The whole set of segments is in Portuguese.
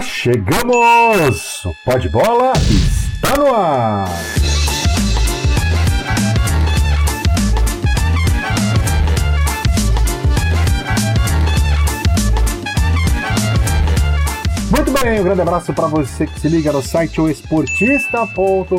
chegamos! O Pode Bola está no ar! Muito bem, um grande abraço para você que se liga no site oesportista.com.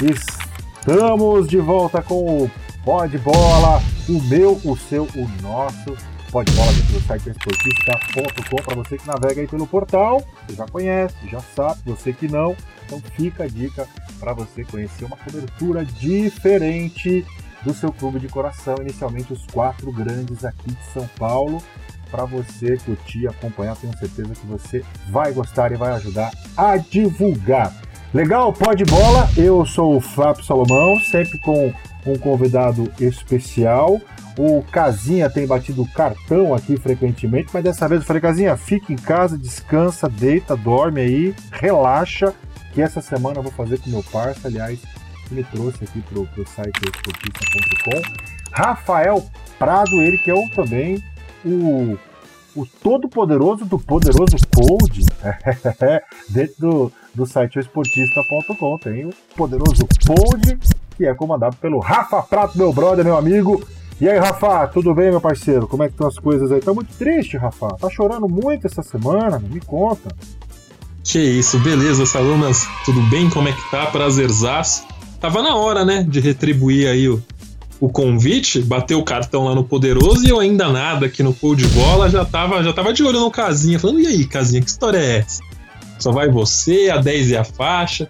Estamos de volta com o Pode Bola, o meu, o seu, o nosso Pode Bola dentro do site esportista.com para você que navega aí pelo portal. Você já conhece, já sabe, você que não. Então fica a dica para você conhecer uma cobertura diferente do seu clube de coração. Inicialmente os quatro grandes aqui de São Paulo. Para você curtir, acompanhar, tenho certeza que você vai gostar e vai ajudar a divulgar. Legal, pode bola. Eu sou o Fábio Salomão, sempre com um convidado especial. O Casinha tem batido cartão aqui frequentemente, mas dessa vez eu falei, Casinha, fica em casa, descansa, deita, dorme aí, relaxa, que essa semana eu vou fazer com meu parça, aliás, que me trouxe aqui pro, pro site esportista.com. Rafael Prado, ele que é o, também o, o todo-poderoso do poderoso Code, dentro do, do site esportista.com. Tem o poderoso Code, que é comandado pelo Rafa Prato, meu brother, meu amigo, e aí, Rafa, tudo bem, meu parceiro? Como é que estão as coisas aí? Tá muito triste, Rafa. Tá chorando muito essa semana? Me conta. Que isso, beleza, Salumas? Tudo bem? Como é que tá? Prazerzaço. Tava na hora, né, de retribuir aí o, o convite, bater o cartão lá no Poderoso e eu ainda nada aqui no Pô de Bola, já tava, já tava de olho no Casinha, falando, e aí, Casinha, que história é essa? Só vai você, a 10 e a faixa.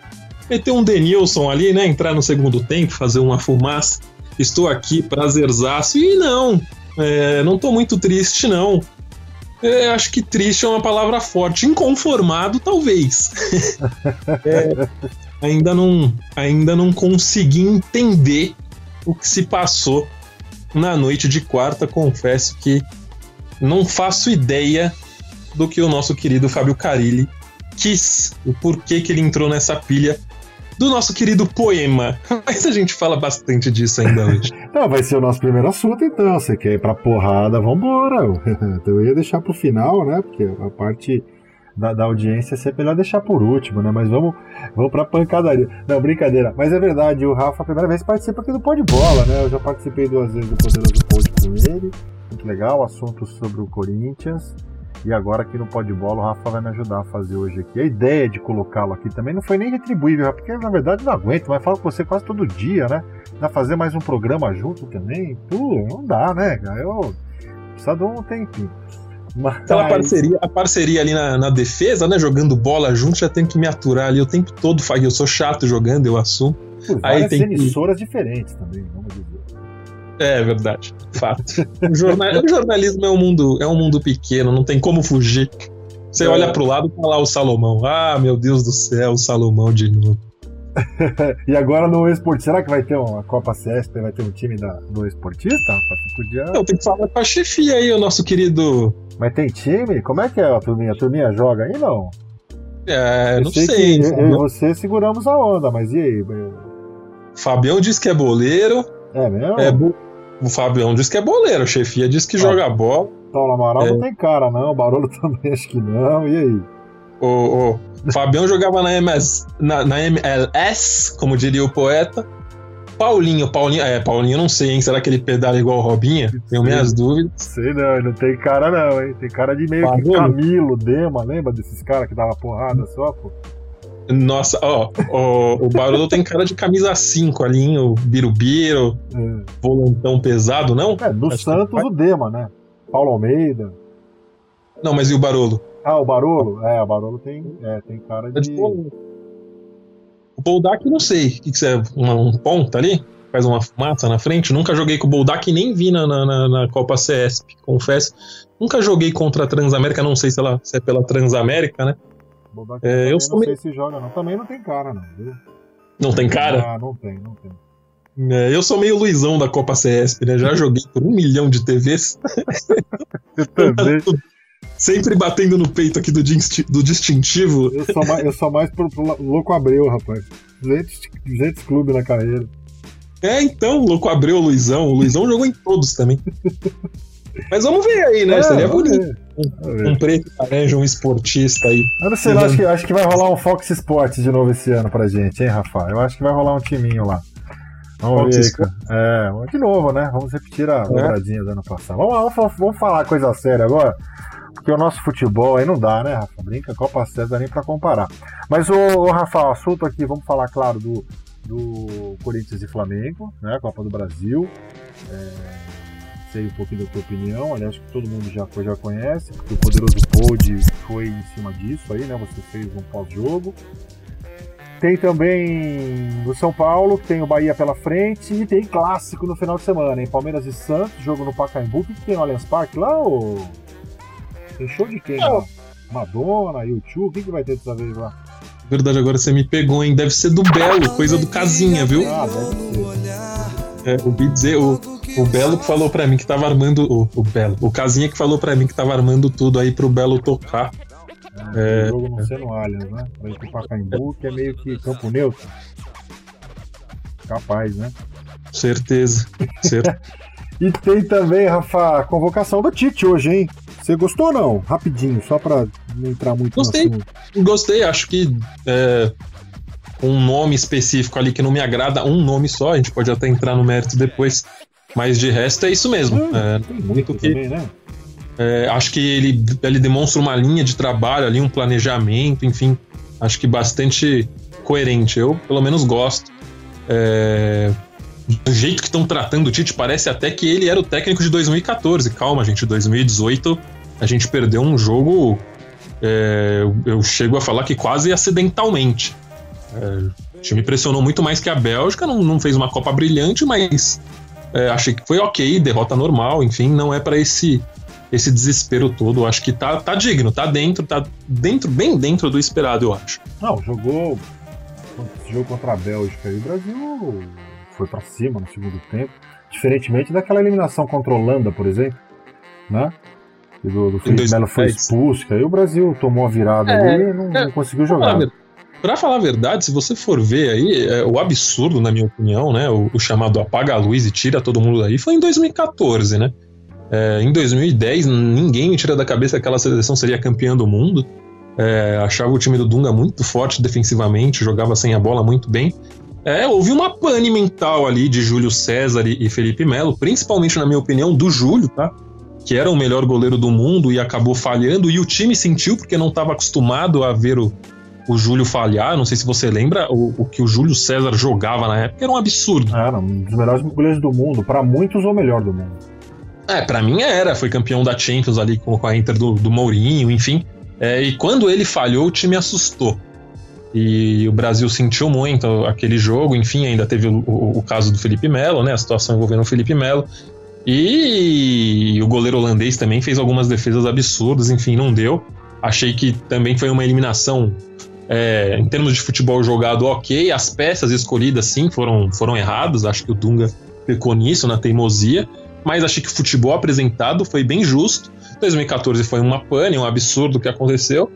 Meter um Denilson ali, né, entrar no segundo tempo, fazer uma fumaça estou aqui, prazerzaço. E não, é, não estou muito triste, não. É, acho que triste é uma palavra forte. Inconformado, talvez. é, ainda, não, ainda não consegui entender o que se passou na noite de quarta. Confesso que não faço ideia do que o nosso querido Fábio Carilli quis, o porquê que ele entrou nessa pilha do nosso querido poema. Mas a gente fala bastante disso ainda hoje. Não, vai ser o nosso primeiro assunto então. Você quer ir pra porrada, vambora. Então eu ia deixar pro final, né? Porque a parte da, da audiência é sempre melhor deixar por último, né? Mas vamos, vamos pra pancadaria. Não, brincadeira. Mas é verdade, o Rafa, a primeira vez participa aqui do Pó de Bola, né? Eu já participei duas vezes do Poderoso Pod com ele. Muito legal, assunto sobre o Corinthians. E agora aqui no Pode Bola o Rafa vai me ajudar a fazer hoje aqui. A ideia de colocá-lo aqui também não foi nem retribuível, porque na verdade não aguento, mas falo com você quase todo dia, né? Dá fazer mais um programa junto também. Pô, não dá, né, cara? Eu precisa de um tempinho. Mas... Aquela parceria, a parceria ali na, na, defesa, né? Jogando bola junto, já tem que me aturar ali o tempo todo. Eu sou chato jogando, eu assumo. Por Aí tem emissoras que... diferentes também, vamos dizer. É verdade, fato. o, jornal, o, jornalismo é um mundo, é um mundo pequeno, não tem como fugir. Você é. olha pro lado e tá lá o Salomão. Ah, meu Deus do céu, o Salomão de novo. e agora no esporte, será que vai ter uma Copa CESP, vai ter um time da, do esportista? Você podia... Eu tenho que falar com a chefia aí, o nosso querido. Mas tem time? Como é que é a turminha? A turminha joga aí não? É, eu não sei. sei eu e você seguramos a onda, mas e aí? Fabião diz que é boleiro. É mesmo? É, o Fabião diz que é boleiro, a chefia diz que ah. joga bola. Paulo Amaral é. não tem cara, não. O Barolo também acho que não. E aí? O, o Fabião jogava na, MS, na, na MLS, como diria o poeta. Paulinho, Paulinho, é, Paulinho não sei, hein? Será que ele pedala igual o Robinha? Tenho sei, minhas dúvidas. Sei não, não tem cara não, hein? Tem cara de meio que Camilo, Dema, lembra desses caras que dava porrada só, pô? Nossa, ó, ó o Barolo tem cara de camisa 5 ali, hein? O Birubiru, é. volantão pesado, não? É, do Acho Santos que... o Dema, né? Paulo Almeida. Não, mas e o Barolo? Ah, o Barolo? É, o Barolo tem, é, tem cara de. o Boldak não sei. O que, que você é? Um, um ponta ali? Faz uma fumaça na frente? Nunca joguei com o Boldak nem vi na, na, na Copa CSP, confesso. Nunca joguei contra a Transamérica, não sei se, ela, se é pela Transamérica, né? É, eu sou não sei se joga, não. Também não tem cara, não, viu? Não tem cara? Ah, não tem, não tem. É, eu sou meio Luizão da Copa CSP, né? Já joguei por um milhão de TVs. eu também. Sempre batendo no peito aqui do, do distintivo. Eu sou mais, eu sou mais pro, pro Louco Abreu, rapaz. 200, 200 clube na carreira. É, então, Louco Abreu, Luizão. O Luizão jogou em todos também. Mas vamos ver aí, né? É, Seria bonito. Um, um preto laranja, um esportista aí. Eu não sei, acho, que, acho que vai rolar um Fox Sports de novo esse ano pra gente, hein, Rafa? Eu acho que vai rolar um timinho lá. Vamos ver. É, de novo, né? Vamos repetir a é. dobradinha do ano passado. Vamos, vamos, vamos falar coisa séria agora. Porque o nosso futebol aí não dá, né, Rafa? Brinca, Copa César nem pra comparar. Mas, o, o Rafa, o assunto aqui, vamos falar, claro, do, do Corinthians e Flamengo, né? Copa do Brasil. É, sei um pouquinho da tua opinião, aliás, que todo mundo já, já conhece, porque o Poderoso Pod foi em cima disso aí, né? Você fez um pós-jogo. Tem também o São Paulo, que tem o Bahia pela frente, e tem clássico no final de semana, hein? Palmeiras e Santos, jogo no Pacaembu. O que, tem no Allianz Parque lá, ô? Tem show de quem? Não. Madonna, YouTube, o que, que vai ter dessa vez lá? Verdade, agora você me pegou, hein? Deve ser do Belo, coisa do Casinha, viu? Ah, deve ser. É, ouvi dizer, o, o Belo que falou pra mim que tava armando. O, o Belo, o Casinha que falou pra mim que tava armando tudo aí pro Belo tocar. É, é, jogo não sendo Allianz, né? Pro Pacaembu, que é meio que campo neutro. Capaz, né? Certeza. certeza. e tem também, Rafa, a convocação do Tite hoje, hein? Você gostou ou não? Rapidinho, só pra não entrar muito Gostei. Gostei, acho que é, um nome específico ali que não me agrada, um nome só, a gente pode até entrar no mérito depois. Mas de resto é isso mesmo. Hum, é, muito que. Também, né? É, acho que ele, ele demonstra uma linha de trabalho ali, um planejamento, enfim. Acho que bastante coerente. Eu, pelo menos, gosto. É, do jeito que estão tratando o Tite, parece até que ele era o técnico de 2014. Calma, gente, 2018 a gente perdeu um jogo. É, eu chego a falar que quase acidentalmente. É, o time pressionou muito mais que a Bélgica, não, não fez uma Copa brilhante, mas é, achei que foi ok, derrota normal, enfim, não é para esse esse desespero todo. Acho que tá, tá digno, tá dentro, tá dentro, bem dentro do esperado, eu acho. Não, jogou. Jogo contra a Bélgica e o Brasil foi para cima no segundo tempo. Diferentemente daquela eliminação contra a Holanda, por exemplo, né? E do, do Felipe Melo foi expulso, aí o Brasil tomou a virada é, ali e não, é, não conseguiu jogar. Pra falar a verdade, se você for ver aí, é, o absurdo, na minha opinião, né? O, o, chamado apaga a luz e tira todo mundo daí, foi em 2014, né? É, em 2010, ninguém me tira da cabeça que aquela seleção seria campeã do mundo. É, achava o time do Dunga muito forte defensivamente, jogava sem a bola muito bem. É, houve uma pane mental ali de Júlio César e, Felipe Melo, principalmente na minha opinião do Júlio, tá? Que era o melhor goleiro do mundo e acabou falhando, e o time sentiu porque não estava acostumado a ver o, o Júlio falhar. Não sei se você lembra o, o, que o Júlio César jogava na época, era um absurdo. Era um dos melhores goleiros do mundo, para muitos o melhor do mundo. É, para mim era, foi campeão da Champions ali com, a Inter do, do Mourinho, enfim. É, e quando ele falhou, o time assustou. E o Brasil sentiu muito aquele jogo, enfim, ainda teve o, o, o caso do Felipe Melo, né? A situação envolvendo o Felipe Melo. E o goleiro holandês também fez algumas defesas absurdas, enfim, não deu. Achei que também foi uma eliminação é, em termos de futebol jogado, ok. As peças escolhidas, sim, foram, foram erradas. Acho que o Dunga pecou nisso, na teimosia. Mas achei que o futebol apresentado foi bem justo. 2014 foi uma pane, um absurdo que aconteceu.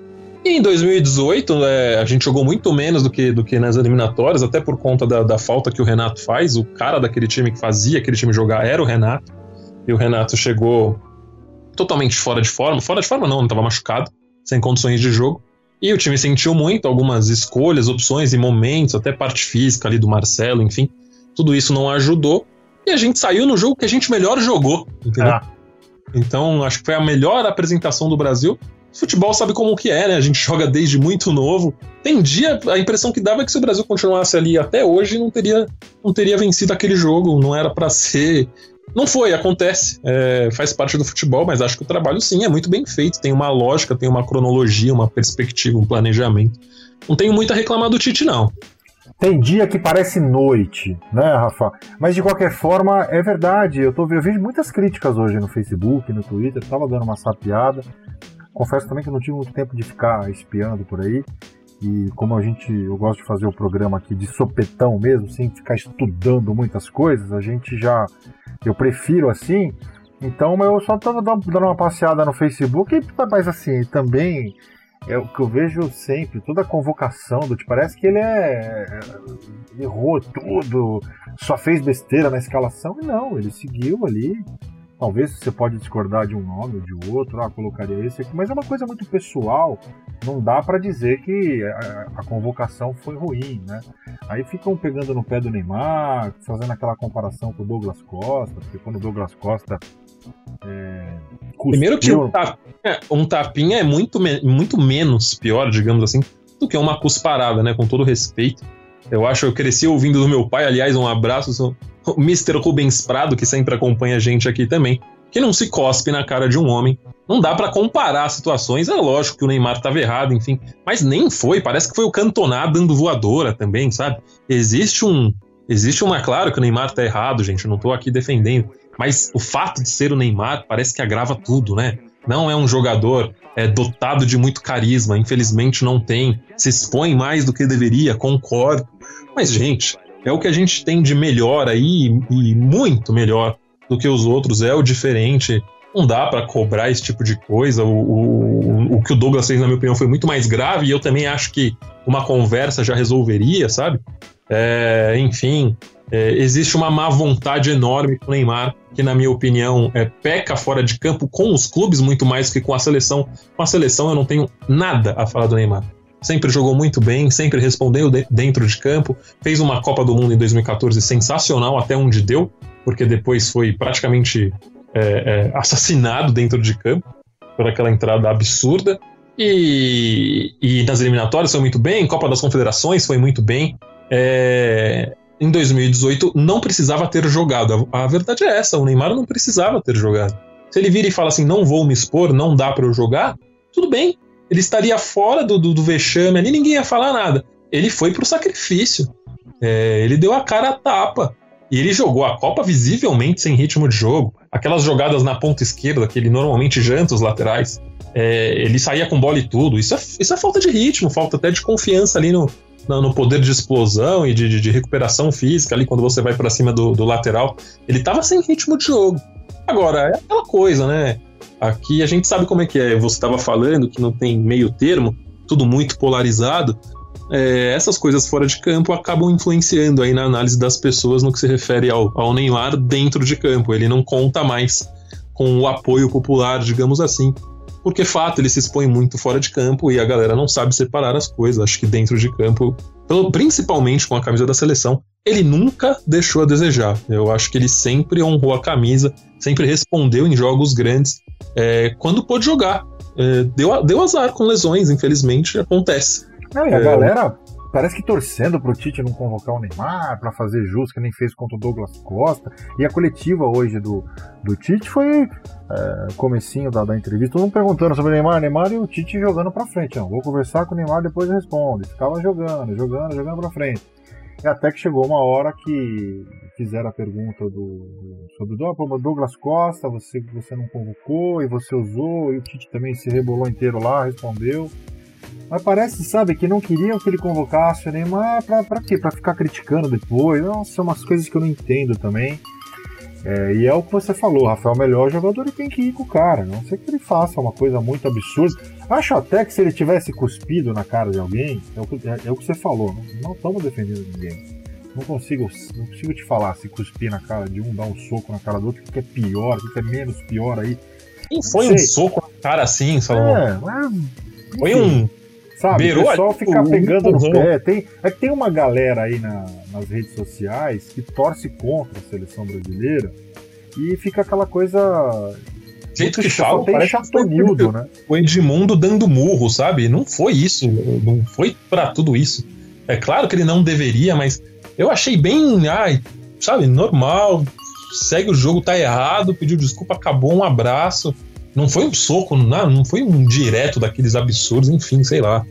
E em 2018, é, a gente jogou muito menos do que, do que nas eliminatórias, até por conta da, da falta que o Renato faz. O cara daquele time que fazia aquele time jogar era o Renato. E o Renato chegou totalmente fora de forma. Fora de forma, não, não estava machucado, sem condições de jogo. E o time sentiu muito algumas escolhas, opções e momentos, até parte física ali do Marcelo, enfim. Tudo isso não ajudou. E a gente saiu no jogo que a gente melhor jogou, entendeu? Ah. Então, acho que foi a melhor apresentação do Brasil futebol sabe como que é, né? A gente joga desde muito novo. Tem dia, a impressão que dava é que se o Brasil continuasse ali até hoje, não teria, não teria vencido aquele jogo. Não era para ser. Não foi, acontece. É, faz parte do futebol, mas acho que o trabalho sim é muito bem feito. Tem uma lógica, tem uma cronologia, uma perspectiva, um planejamento. Não tenho muito a reclamar do Tite, não. Tem dia que parece noite, né, Rafa? Mas de qualquer forma, é verdade. Eu, tô, eu vejo muitas críticas hoje no Facebook, no Twitter. Tava dando uma sapiada. Confesso também que não tive muito tempo de ficar espiando por aí. E como a gente, eu gosto de fazer o programa aqui de sopetão mesmo, sem ficar estudando muitas coisas, a gente já, eu prefiro assim. Então eu só estava dando uma passeada no Facebook, mas assim, também é o que eu vejo sempre, toda a convocação do tipo, parece que ele é, errou tudo, só fez besteira na escalação, não, ele seguiu ali Talvez você pode discordar de um nome ou de outro, ah, colocaria esse aqui, mas é uma coisa muito pessoal. Não dá para dizer que a, a, convocação foi ruim, né? Aí ficam pegando no pé do Neymar, fazendo aquela comparação com o Douglas Costa, porque quando o Douglas Costa é, Primeiro que um tapinha, um tapinha, é muito, muito menos pior, digamos assim, do que uma cusparada, né? Com todo respeito. Eu acho, eu cresci ouvindo do meu pai, aliás, um abraço, Mr. Rubens Prado, que sempre acompanha a gente aqui também, que não se cospe na cara de um homem. Não dá para comparar situações, é lógico que o Neymar estava errado, enfim, mas nem foi, parece que foi o Cantoná dando voadora também, sabe? Existe um. Existe uma, claro que o Neymar tá errado, gente, não tô aqui defendendo, mas o fato de ser o Neymar parece que agrava tudo, né? Não é um jogador é, dotado de muito carisma, infelizmente não tem, se expõe mais do que deveria, concordo. Mas, gente, é o que a gente tem de melhor aí, e muito melhor do que os outros, é o diferente. Não dá para cobrar esse tipo de coisa. O, o, o que o Douglas fez, na minha opinião, foi muito mais grave, e eu também acho que uma conversa já resolveria, sabe? É, enfim, é, existe uma má vontade enorme com o Neymar, que, na minha opinião, é, peca fora de campo com os clubes muito mais que com a seleção. Com a seleção, eu não tenho nada a falar do Neymar. Sempre jogou muito bem, sempre respondeu de dentro de campo. Fez uma Copa do Mundo em 2014 sensacional, até onde deu, porque depois foi praticamente é, é, assassinado dentro de campo por aquela entrada absurda. E, e, nas eliminatórias foi muito bem, Copa das Confederações foi muito bem. É, em 2018 não precisava ter jogado. A, a, verdade é essa, o Neymar não precisava ter jogado. Se ele vira e fala assim, não vou me expor, não dá para eu jogar, tudo bem. Ele estaria fora do, do, do, vexame ali, ninguém ia falar nada. Ele foi pro sacrifício. É, ele deu a cara a tapa. E ele jogou a Copa visivelmente sem ritmo de jogo. Aquelas jogadas na ponta esquerda, que ele normalmente janta os laterais. É, ele saía com bola e tudo. Isso é, isso é falta de ritmo, falta até de confiança ali no, no poder de explosão e de, de, de recuperação física ali quando você vai para cima do, do, lateral. Ele tava sem ritmo de jogo. Agora, é aquela coisa, né? Aqui a gente sabe como é que é. Você estava falando que não tem meio termo, tudo muito polarizado. É, essas coisas fora de campo acabam influenciando aí na análise das pessoas no que se refere ao, ao Neymar dentro de campo. Ele não conta mais com o apoio popular, digamos assim, porque fato ele se expõe muito fora de campo e a galera não sabe separar as coisas. Acho que dentro de campo, principalmente com a camisa da seleção, ele nunca deixou a desejar. Eu acho que ele sempre honrou a camisa, sempre respondeu em jogos grandes é, quando pôde jogar. É, deu, deu azar com lesões, infelizmente, acontece. Não, e a é, galera parece que torcendo pro Tite não convocar o Neymar para fazer justo, que nem fez contra o Douglas Costa. E a coletiva hoje do, do Tite foi é, comecinho da, da entrevista, todo mundo perguntando sobre o Neymar, Neymar e o Tite jogando para frente. Não, vou conversar com o Neymar, depois responde. Ficava jogando, jogando, jogando para frente. E até que chegou uma hora que fizeram a pergunta do, do sobre o Douglas Costa, você, você não convocou e você usou, e o Tite também se rebolou inteiro lá, respondeu. Mas parece, sabe, que não queriam que ele convocasse o Neymar pra, pra quê? Pra ficar criticando depois. São umas coisas que eu não entendo também. É, e é o que você falou, Rafael, o melhor jogador ele tem que ir com o cara. Não sei que ele faça uma coisa muito absurda. Acho até que se ele tivesse cuspido na cara de alguém, é o que, é, é o que você falou, não estamos defendendo ninguém. Não consigo, não consigo te falar se cuspir na cara de um, dar um soco na cara do outro, o que é pior, o que é menos pior aí. Quem foi um soco na cara assim, Salomão? É, mas, foi um Sabe, Beirou o pessoal fica pegando no pé. Tem, é que tem uma galera aí na, nas redes sociais que torce contra a seleção brasileira e fica aquela coisa. Jeito que fala, tem chatonildo, né? O Edmundo dando murro, sabe? Não foi isso. Não foi para tudo isso. É claro que ele não deveria, mas eu achei bem, ai, sabe, normal. Segue o jogo, tá errado, pediu desculpa, acabou, um abraço. Não foi um soco, não, não foi um direto daqueles absurdos, enfim, sei lá.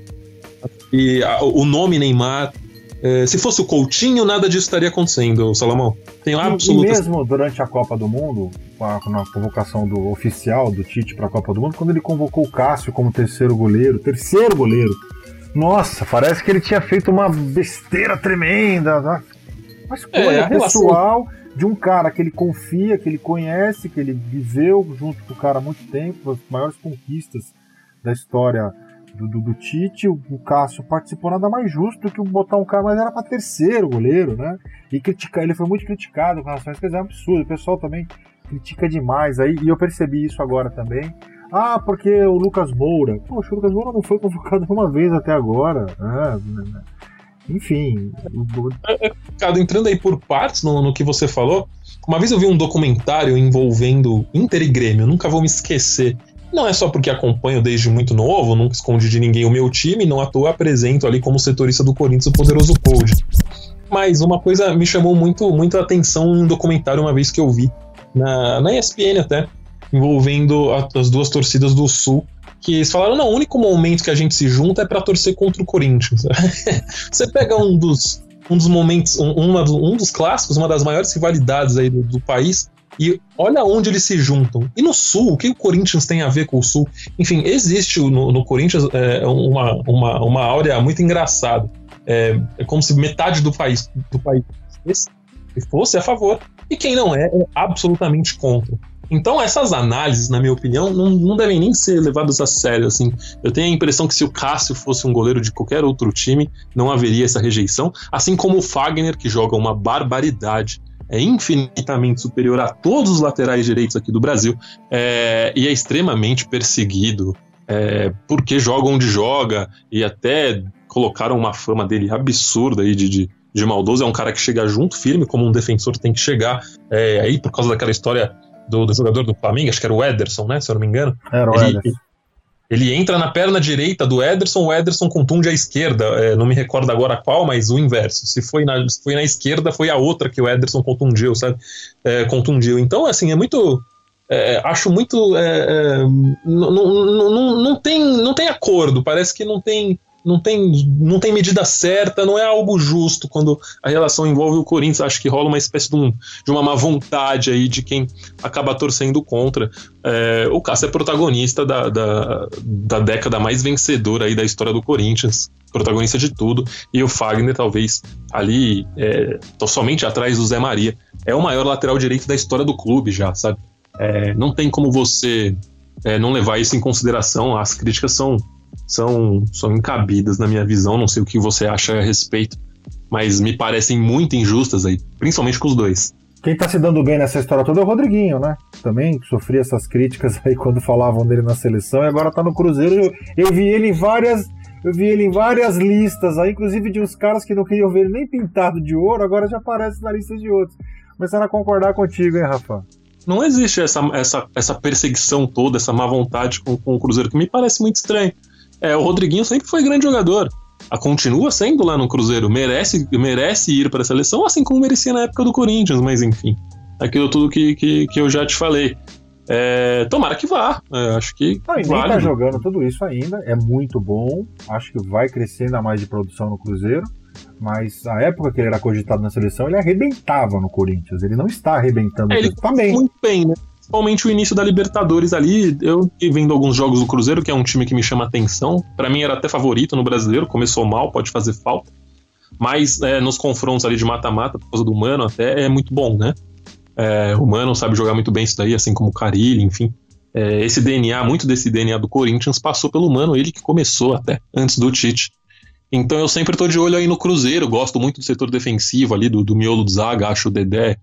E a, o nome Neymar. É, se fosse o Coutinho, nada disso estaria acontecendo, Salomão. Tenho absoluta. E mesmo durante a Copa do Mundo, a, na convocação do oficial do Tite para a Copa do Mundo, quando ele convocou o Cássio como terceiro goleiro, terceiro goleiro. Nossa, parece que ele tinha feito uma besteira tremenda. Né? Mas coisa é, pessoal. Relação de um cara que ele confia, que ele conhece, que ele viveu junto com o cara há muito tempo, as maiores conquistas da história do, do, do Tite, o, o, Cássio participou nada mais justo do que botar um cara, mas era para terceiro goleiro, né? E criticar, ele foi muito criticado com relação a isso, que é um absurdo. O pessoal também critica demais aí, e eu percebi isso agora também. Ah, porque o Lucas Moura. Poxa, o Lucas Moura não foi convocado uma vez até agora. Ah, enfim. É, é, entrando aí por partes no, no que você falou, uma vez eu vi um documentário envolvendo Inter e Grêmio, nunca vou me esquecer. Não é só porque acompanho desde muito novo, nunca escondi de ninguém o meu time, não à toa apresento ali como setorista do Corinthians o poderoso Cold. Mas uma coisa me chamou muito, muito a atenção um documentário uma vez que eu vi, na, na ESPN até, envolvendo a, as duas torcidas do Sul, que eles falaram, não, o único momento que a gente se junta é para torcer contra o Corinthians. Você pega um dos, um dos momentos, um, uma, um dos clássicos, uma das maiores rivalidades aí do, do país, e olha onde eles se juntam. E no Sul, o que o Corinthians tem a ver com o Sul? Enfim, existe no, no Corinthians é, uma, uma, uma áurea muito engraçada. É, é, como se metade do país, do país fosse a favor, e quem não é, é absolutamente contra. Então, essas análises, na minha opinião, não, não, devem nem ser levadas a sério. Assim. Eu tenho a impressão que se o Cássio fosse um goleiro de qualquer outro time, não haveria essa rejeição. Assim como o Fagner, que joga uma barbaridade, é infinitamente superior a todos os laterais direitos aqui do Brasil é, e é extremamente perseguido. É, porque joga onde joga e até colocaram uma fama dele absurda aí de, de, de maldoso. É um cara que chega junto, firme, como um defensor tem que chegar. É, aí, por causa daquela história do, do, jogador do Flamengo, acho que era o Ederson, né? Se eu não me engano. Era o ele, Ederson. Ele entra na perna direita do Ederson, o Ederson contunde a esquerda. É, não me recordo agora qual, mas o inverso. Se foi na, se foi na esquerda, foi a outra que o Ederson contundiu, sabe? É, contundiu. Então, assim, é muito. É, acho muito. É, é não, não, não, não, tem, não tem acordo. Parece que não tem não tem, não tem medida certa, não é algo justo quando a relação envolve o Corinthians. Acho que rola uma espécie de, um, de uma má vontade aí de quem acaba torcendo contra. É, o Cássio é protagonista da, da, da, década mais vencedora aí da história do Corinthians, protagonista de tudo, e o Fagner, talvez ali, é, somente atrás do Zé Maria, é o maior lateral direito da história do clube já, sabe? É, não tem como você é, não levar isso em consideração. As críticas são são, são encabidas na minha visão. Não sei o que você acha a respeito, mas me parecem muito injustas aí, principalmente com os dois. Quem tá se dando bem nessa história toda é o Rodriguinho, né? Também sofri essas críticas aí quando falavam dele na seleção e agora tá no Cruzeiro. Eu, eu vi ele em várias. Eu vi ele em várias listas aí, inclusive de uns caras que não queriam ver ele nem pintado de ouro, agora já aparece na lista de outros. Começando a concordar contigo, hein, Rafa? Não existe essa, essa, essa perseguição toda, essa má vontade com, com o Cruzeiro, que me parece muito estranho. É, o Rodriguinho sempre foi grande jogador. A continua sendo lá no Cruzeiro, merece, merece ir para a seleção, assim como merecia na época do Corinthians, mas enfim. Aquilo tudo que, que, que eu já te falei. É, tomara que vá. É, acho que. Não, e nem vale. tá jogando tudo isso ainda. É muito bom. Acho que vai crescer ainda mais de produção no Cruzeiro. Mas a época que ele era cogitado na seleção, ele arrebentava no Corinthians. Ele não está arrebentando. É, ele tá bem. Muito bem, né? Principalmente o início da Libertadores ali. Eu vendo alguns jogos do Cruzeiro, que é um time que me chama atenção. Para mim era até favorito no brasileiro, começou mal, pode fazer falta. Mas é, nos confrontos ali de mata-mata, por causa do Mano, até é muito bom, né? É, o Mano sabe jogar muito bem isso daí, assim como o Carilli, enfim. É, esse DNA, muito desse DNA do Corinthians passou pelo Mano, ele que começou até, antes do Tite. Então eu sempre tô de olho aí no Cruzeiro, gosto muito do setor defensivo ali, do, do miolo do Zaga, acho o Dedé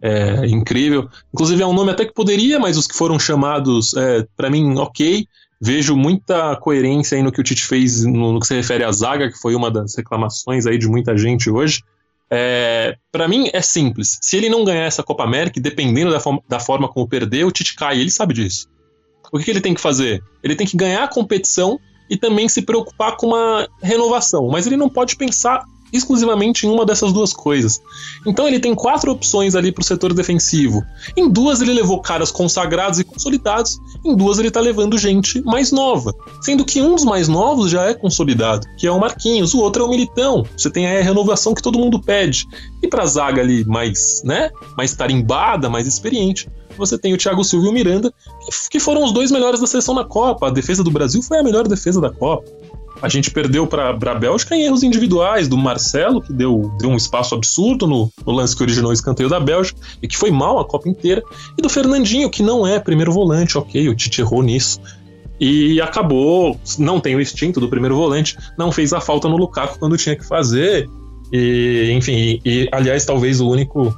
é, incrível. Inclusive é um nome até que poderia, mas os que foram chamados, é, para mim, ok. Vejo muita coerência aí no que o Tite fez no, no, que se refere à zaga, que foi uma das reclamações aí de muita gente hoje. É, para mim é simples. Se ele não ganhar essa Copa América, dependendo da, forma, da forma como perder, o Tite cai. Ele sabe disso. O que, que ele tem que fazer? Ele tem que ganhar a competição e também se preocupar com uma renovação. Mas ele não pode pensar exclusivamente em uma dessas duas coisas. Então ele tem quatro opções ali para o setor defensivo. Em duas ele levou caras consagrados e consolidados, em duas ele está levando gente mais nova. Sendo que um dos mais novos já é consolidado, que é o Marquinhos, o outro é o Militão. Você tem a renovação que todo mundo pede. E para a zaga ali mais, né, mais tarimbada, mais experiente, você tem o Thiago Silva e o Miranda, que foram os dois melhores da seleção na Copa. A defesa do Brasil foi a melhor defesa da Copa. A gente perdeu para a Bélgica em erros individuais do Marcelo, que deu, deu um espaço absurdo no, no, lance que originou o escanteio da Bélgica e que foi mal a Copa inteira, e do Fernandinho, que não é primeiro volante, ok, o Tite errou nisso. E acabou, não tem o instinto do primeiro volante, não fez a falta no Lukaku quando tinha que fazer. E, enfim, e, e aliás, talvez o único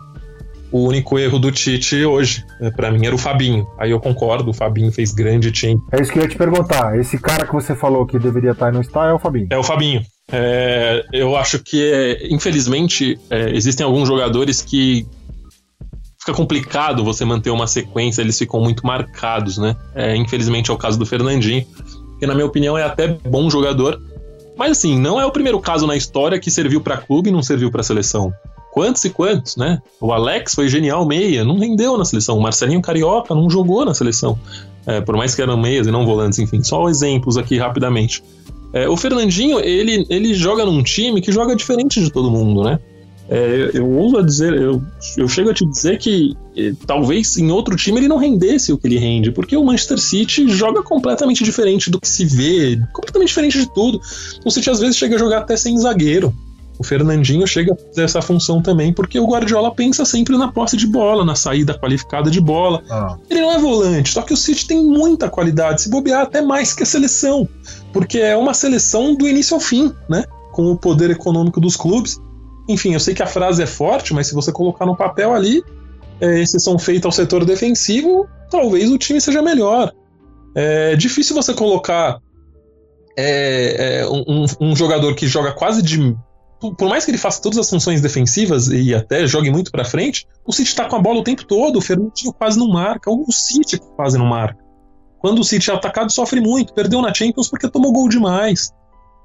o único erro do Tite hoje, é, para mim, era o Fabinho. Aí eu concordo, o Fabinho fez grande time. É isso que eu ia te perguntar. Esse cara que você falou que deveria estar e não está é o Fabinho. É o Fabinho. É, eu acho que, é, infelizmente, é, existem alguns jogadores que fica complicado você manter uma sequência, eles ficam muito marcados, né? É, infelizmente é o caso do Fernandinho, que na minha opinião é até bom jogador, mas assim, não é o primeiro caso na história que serviu para clube e não serviu para seleção. Quantos e quantos, né? O Alex foi genial meia, não rendeu na seleção. O Marcelinho Carioca não jogou na seleção. É, por mais que eram meias e não volantes, enfim, só exemplos aqui rapidamente. É, o Fernandinho, ele, ele joga num time que joga diferente de todo mundo, né? É, eu ouso a dizer, eu, eu chego a te dizer que eh, talvez em outro time ele não rendesse o que ele rende, porque o Manchester City joga completamente diferente do que se vê, completamente diferente de tudo. O City às vezes chega a jogar até sem zagueiro. O Fernandinho chega a fazer essa função também, porque o Guardiola pensa sempre na posse de bola, na saída qualificada de bola. Ah. Ele não é volante, só que o City tem muita qualidade, se bobear até mais que a seleção, porque é uma seleção do início ao fim, né? Com o poder econômico dos clubes. Enfim, eu sei que a frase é forte, mas se você colocar no papel ali, é, exceção feita ao setor defensivo, talvez o time seja melhor. É difícil você colocar é, é, um, um, jogador que joga quase de por mais que ele faça todas as funções defensivas e até jogue muito para frente, o City tá com a bola o tempo todo, o Fernandinho quase não marca, o City quase não marca. Quando o City é atacado, sofre muito, perdeu na Champions porque tomou gol demais.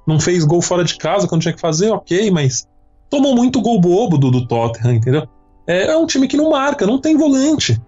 Não fez gol fora de casa quando tinha que fazer, ok, mas tomou muito gol bobo do, do Tottenham, entendeu? É, é um time que não marca, não tem volante.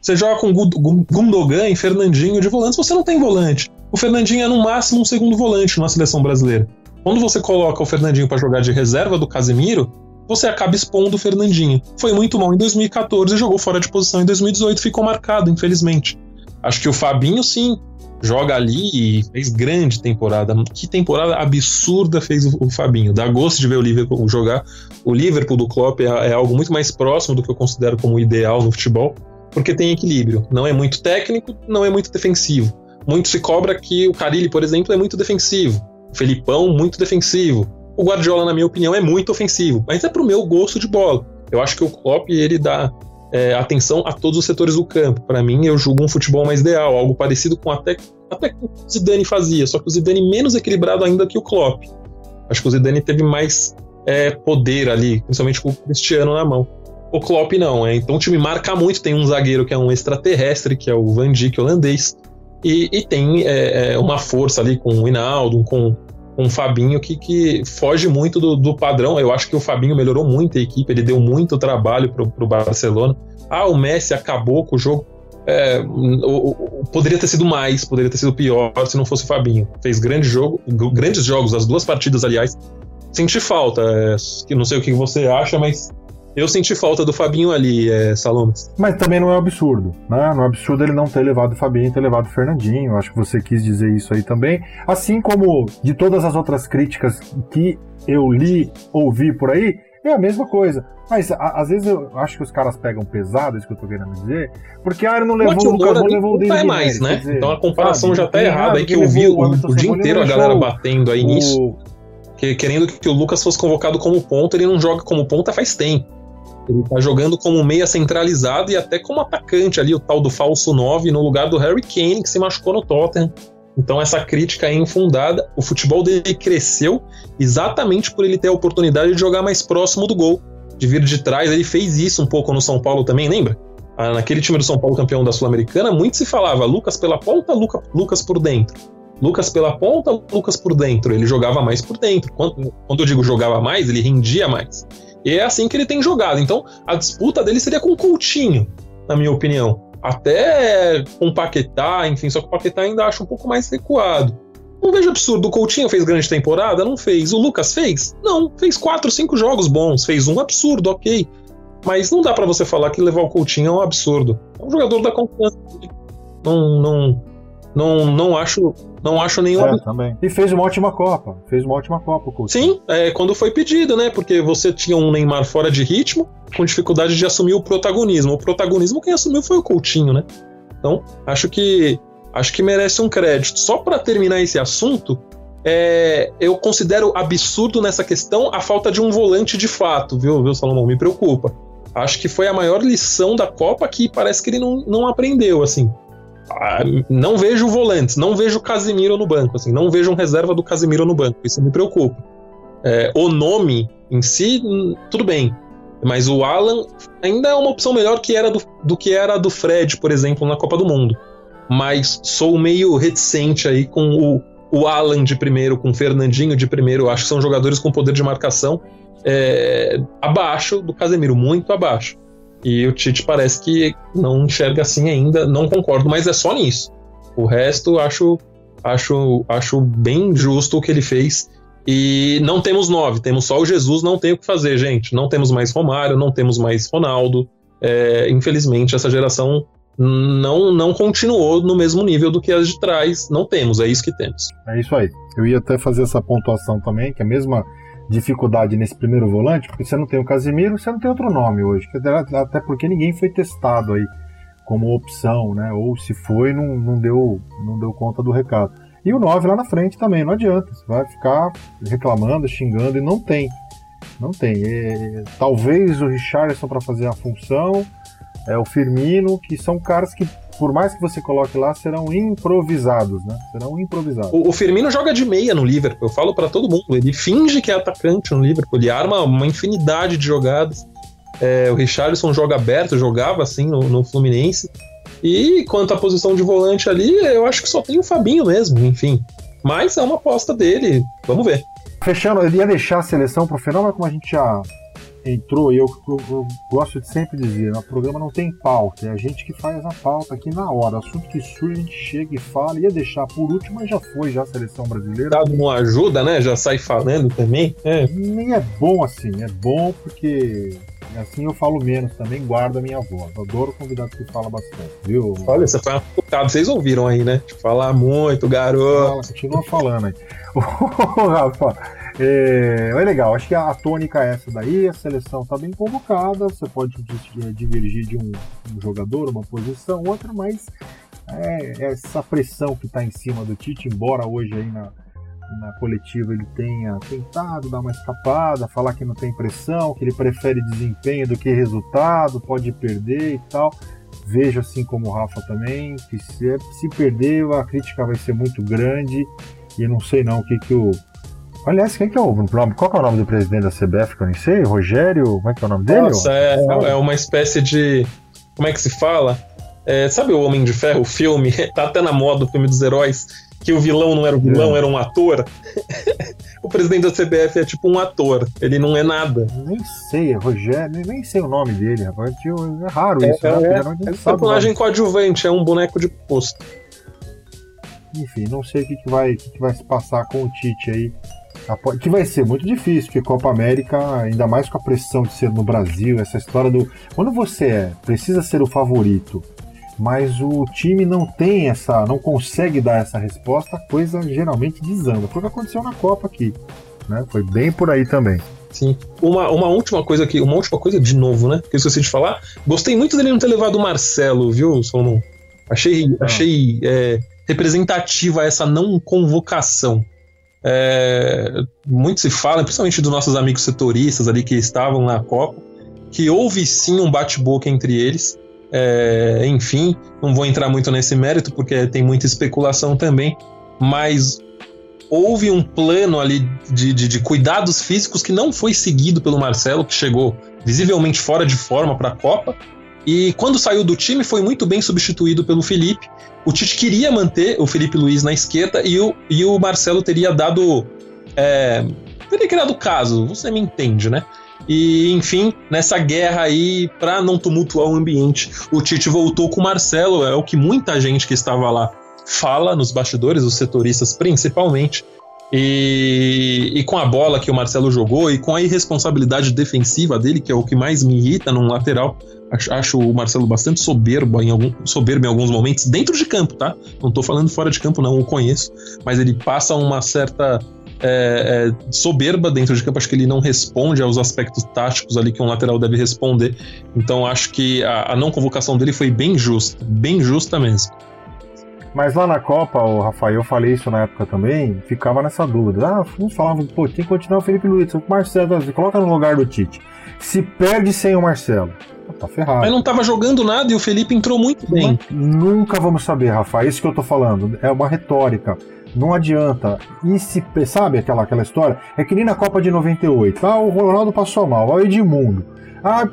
Você joga com Gundogan e Fernandinho de volantes, você não tem volante. O Fernandinho é no máximo um segundo volante na seleção brasileira. Quando você coloca o Fernandinho para jogar de reserva do Casemiro, você acaba expondo o Fernandinho. Foi muito mal em 2014, jogou fora de posição em 2018, ficou marcado, infelizmente. Acho que o Fabinho, sim, joga ali e fez grande temporada. Que temporada absurda fez o, o Fabinho. Dá gosto de ver o Liverpool jogar. O Liverpool do Klopp é, é, algo muito mais próximo do que eu considero como ideal no futebol, porque tem equilíbrio. Não é muito técnico, não é muito defensivo. Muito se cobra que o Carilli, por exemplo, é muito defensivo. Felipão, muito defensivo. O Guardiola, na minha opinião, é muito ofensivo, mas é pro meu gosto de bola. Eu acho que o Klopp, ele dá é, atenção a todos os setores do campo. Para mim, eu julgo um futebol mais ideal, algo parecido com até, até que o Zidane fazia, só que o Zidane menos equilibrado ainda que o Klopp. Acho que o Zidane teve mais é, poder ali, principalmente com o Cristiano na mão. O Klopp não, é, então o time marca muito. Tem um zagueiro que é um extraterrestre, que é o Van Dijk holandês, e, e tem é, é, uma força ali com o Hinaldo, com, com o Fabinho, que, que foge muito do, do, padrão. Eu acho que o Fabinho melhorou muito a equipe, ele deu muito trabalho para o Barcelona. Ah, o Messi acabou com o jogo. É, o, o, poderia ter sido mais, poderia ter sido pior se não fosse o Fabinho. Fez grande jogo, grandes jogos, as duas partidas, aliás. Senti falta. É, não sei o que você acha, mas eu senti falta do Fabinho ali, é, Salomas. Mas também não é absurdo, né? Não é absurdo ele não ter levado o Fabinho e ter levado o Fernandinho. Acho que você quis dizer isso aí também. Assim como de todas as outras críticas que eu li, ouvi por aí, é a mesma coisa. Mas a, às vezes eu acho que os caras pegam pesado, isso que eu tô querendo dizer, porque ah, não levou o Lucas, não levou o Não é mais, né? Dizer, então a comparação sabe, já tá errada aí que eu vi o, o, o dia inteiro a galera batendo aí nisso. Que, querendo que o Lucas fosse convocado como ponta, ele não joga como ponta faz tempo. Ele tá jogando como meia centralizado e até como atacante ali, o tal do falso 9, no lugar do Harry Kane, que se machucou no Tottenham. Então essa crítica é infundada. O futebol dele cresceu exatamente por ele ter a oportunidade de jogar mais próximo do gol, de vir de trás. Ele fez isso um pouco no São Paulo também, lembra? Ah, naquele time do São Paulo campeão da Sul-Americana, muito se falava Lucas pela ponta, Luca, Lucas por dentro. Lucas pela ponta, Lucas por dentro. Ele jogava mais por dentro. Quando, quando eu digo jogava mais, ele rendia mais. E é assim que ele tem jogado. Então, a disputa dele seria com o Coutinho, na minha opinião. Até com o Paquetá, enfim, só que o Paquetá ainda acho um pouco mais recuado. Não vejo absurdo. O Coutinho fez grande temporada? Não fez. O Lucas fez? Não. Fez quatro, cinco jogos bons. Fez um absurdo, ok. Mas não dá para você falar que levar o Coutinho é um absurdo. É um jogador da confiança. Não, não, não, não acho não acho nenhum. É, também. E fez uma ótima Copa. Fez uma ótima Copa, o Sim, é, quando foi pedido, né? Porque você tinha um Neymar fora de ritmo, com dificuldade de assumir o protagonismo. O protagonismo quem assumiu foi o Coutinho, né? Então, acho que acho que merece um crédito. Só para terminar esse assunto, é, eu considero absurdo nessa questão a falta de um volante de fato, viu, viu Salomão? Me preocupa. acho que foi a maior lição da Copa que parece que ele não, não aprendeu, assim. Ah, não vejo volantes, não vejo Casimiro no banco, assim, não vejo um reserva do Casimiro no banco, isso me preocupa. É, o nome em si, hum, tudo bem, mas o Alan ainda é uma opção melhor que era do, do que era do Fred, por exemplo, na Copa do Mundo. Mas sou meio reticente aí com o, o Alan de primeiro, com o Fernandinho de primeiro. Acho que são jogadores com poder de marcação é, abaixo do Casemiro, muito abaixo. E o Tite parece que não enxerga assim ainda, não concordo, mas é só nisso. O resto acho acho acho bem justo o que ele fez. E não temos nove, temos só o Jesus, não tem o que fazer, gente. Não temos mais Romário, não temos mais Ronaldo. É, infelizmente, essa geração não, não continuou no mesmo nível do que as de trás. Não temos, é isso que temos. É isso aí. Eu ia até fazer essa pontuação também, que é a mesma dificuldade nesse primeiro volante, porque você não tem o Casemiro, você não tem outro nome hoje, até porque ninguém foi testado aí como opção, né? Ou se foi, não, não, deu, não deu conta do recado. E o 9 lá na frente também, não adianta. Você vai ficar reclamando, xingando e não tem. Não tem. É, talvez o Richardson para fazer a função, é o Firmino, que são caras que por mais que você coloque lá, serão improvisados, né? Serão improvisados. O, o Firmino joga de meia no Liverpool, eu falo para todo mundo. Ele finge que é atacante no Liverpool, ele arma uma infinidade de jogadas. É, o Richarlison joga aberto, jogava assim no, no Fluminense. E quanto à posição de volante ali, eu acho que só tem o Fabinho mesmo, enfim. Mas é uma aposta dele, vamos ver. Fechando, eu ia deixar a seleção pro final, mas como a gente já entrou, e eu, eu, eu, gosto de sempre dizer, o programa não tem pauta, é a gente que faz a pauta aqui na hora. Assunto que surge, a gente chega e fala, ia deixar por último, mas já foi já a seleção brasileira. Dado não ajuda, né? Já sai falando também. É. Nem é bom assim, é bom porque assim eu falo menos também, guardo a minha voz. Adoro convidado que fala bastante, viu? Olha, você foi uma vocês ouviram aí, né? Falar muito, garoto. Fala, continua falando aí. Ô, Rafa, é, é legal, acho que a, tônica é essa daí, a seleção está bem convocada, você pode divergir de um, um, jogador, uma posição, outra, mas é, essa pressão que está em cima do Tite, embora hoje aí na, na coletiva ele tenha tentado dar uma escapada, falar que não tem pressão, que ele prefere desempenho do que resultado, pode perder e tal. Vejo assim como o Rafa também, que se, se perder a crítica vai ser muito grande e não sei não o que, que o Aliás, quem que é o nome? Qual é o nome do presidente da CBF que eu nem sei? Rogério? Como é que é o nome dele? Nossa, é, é uma espécie de. Como é que se fala? É, sabe o Homem de Ferro, o filme? tá até na moda o filme dos heróis, que o vilão não era o vilão, é. era um ator. o presidente da CBF é tipo um ator, ele não é nada. Nem sei, é Rogério, nem sei o nome dele, rapaz. É raro isso, é, né? É, é, é personagem coadjuvante, é um boneco de posto. Enfim, não sei o que, que, vai, que, que vai se passar com o Tite aí que vai ser muito difícil, porque Copa América, ainda mais com a pressão de ser no Brasil, essa história do. Quando você é, precisa ser o favorito, mas o time não tem essa. não consegue dar essa resposta, a coisa geralmente desanda. Foi o que aconteceu na Copa aqui. Né? Foi bem por aí também. Sim. Uma, uma última coisa aqui, uma última coisa de novo, né? Que eu esqueci de falar. Gostei muito dele não ter levado o Marcelo, viu, Solomon? Achei, ah. achei é, representativa essa não convocação. É, muito se fala, principalmente dos nossos amigos setoristas ali que estavam na Copa, que houve sim um bate-boca entre eles. É, enfim, não vou entrar muito nesse mérito porque tem muita especulação também, mas houve um plano ali de, de, de cuidados físicos que não foi seguido pelo Marcelo, que chegou visivelmente fora de forma para a Copa. E quando saiu do time, foi muito bem substituído pelo Felipe. O Tite queria manter o Felipe Luiz na esquerda e o, e o Marcelo teria dado. É, teria criado caso, você me entende, né? E, enfim, nessa guerra aí, para não tumultuar o ambiente, o Tite voltou com o Marcelo, é o que muita gente que estava lá fala nos bastidores, os setoristas principalmente. E, e, com a bola que o Marcelo jogou e com a irresponsabilidade defensiva dele, que é o que mais me irrita num lateral, Acho, o Marcelo bastante soberbo em, algum, soberbo em alguns momentos, dentro de campo, tá? Não tô falando fora de campo, não, o conheço, mas ele passa uma certa é, é, soberba dentro de campo. Acho que ele não responde aos aspectos táticos ali que um lateral deve responder. Então acho que a, a não convocação dele foi bem justa, bem justa mesmo. Mas lá na Copa, o Rafael, eu falei isso na época também, ficava nessa dúvida. Ah, uns falavam, pô, tem que continuar o Felipe Luiz, o Marcelo, coloca no lugar do Tite. Se perde sem o Marcelo, tá ferrado. Mas não tava jogando nada e o Felipe entrou muito bem. Nunca vamos saber, Rafa. É isso que eu tô falando. É uma retórica. Não adianta. E se, sabe aquela, aquela história? É que nem na Copa de 98. Ah, o Ronaldo passou mal. Olha o Edmundo. Ah,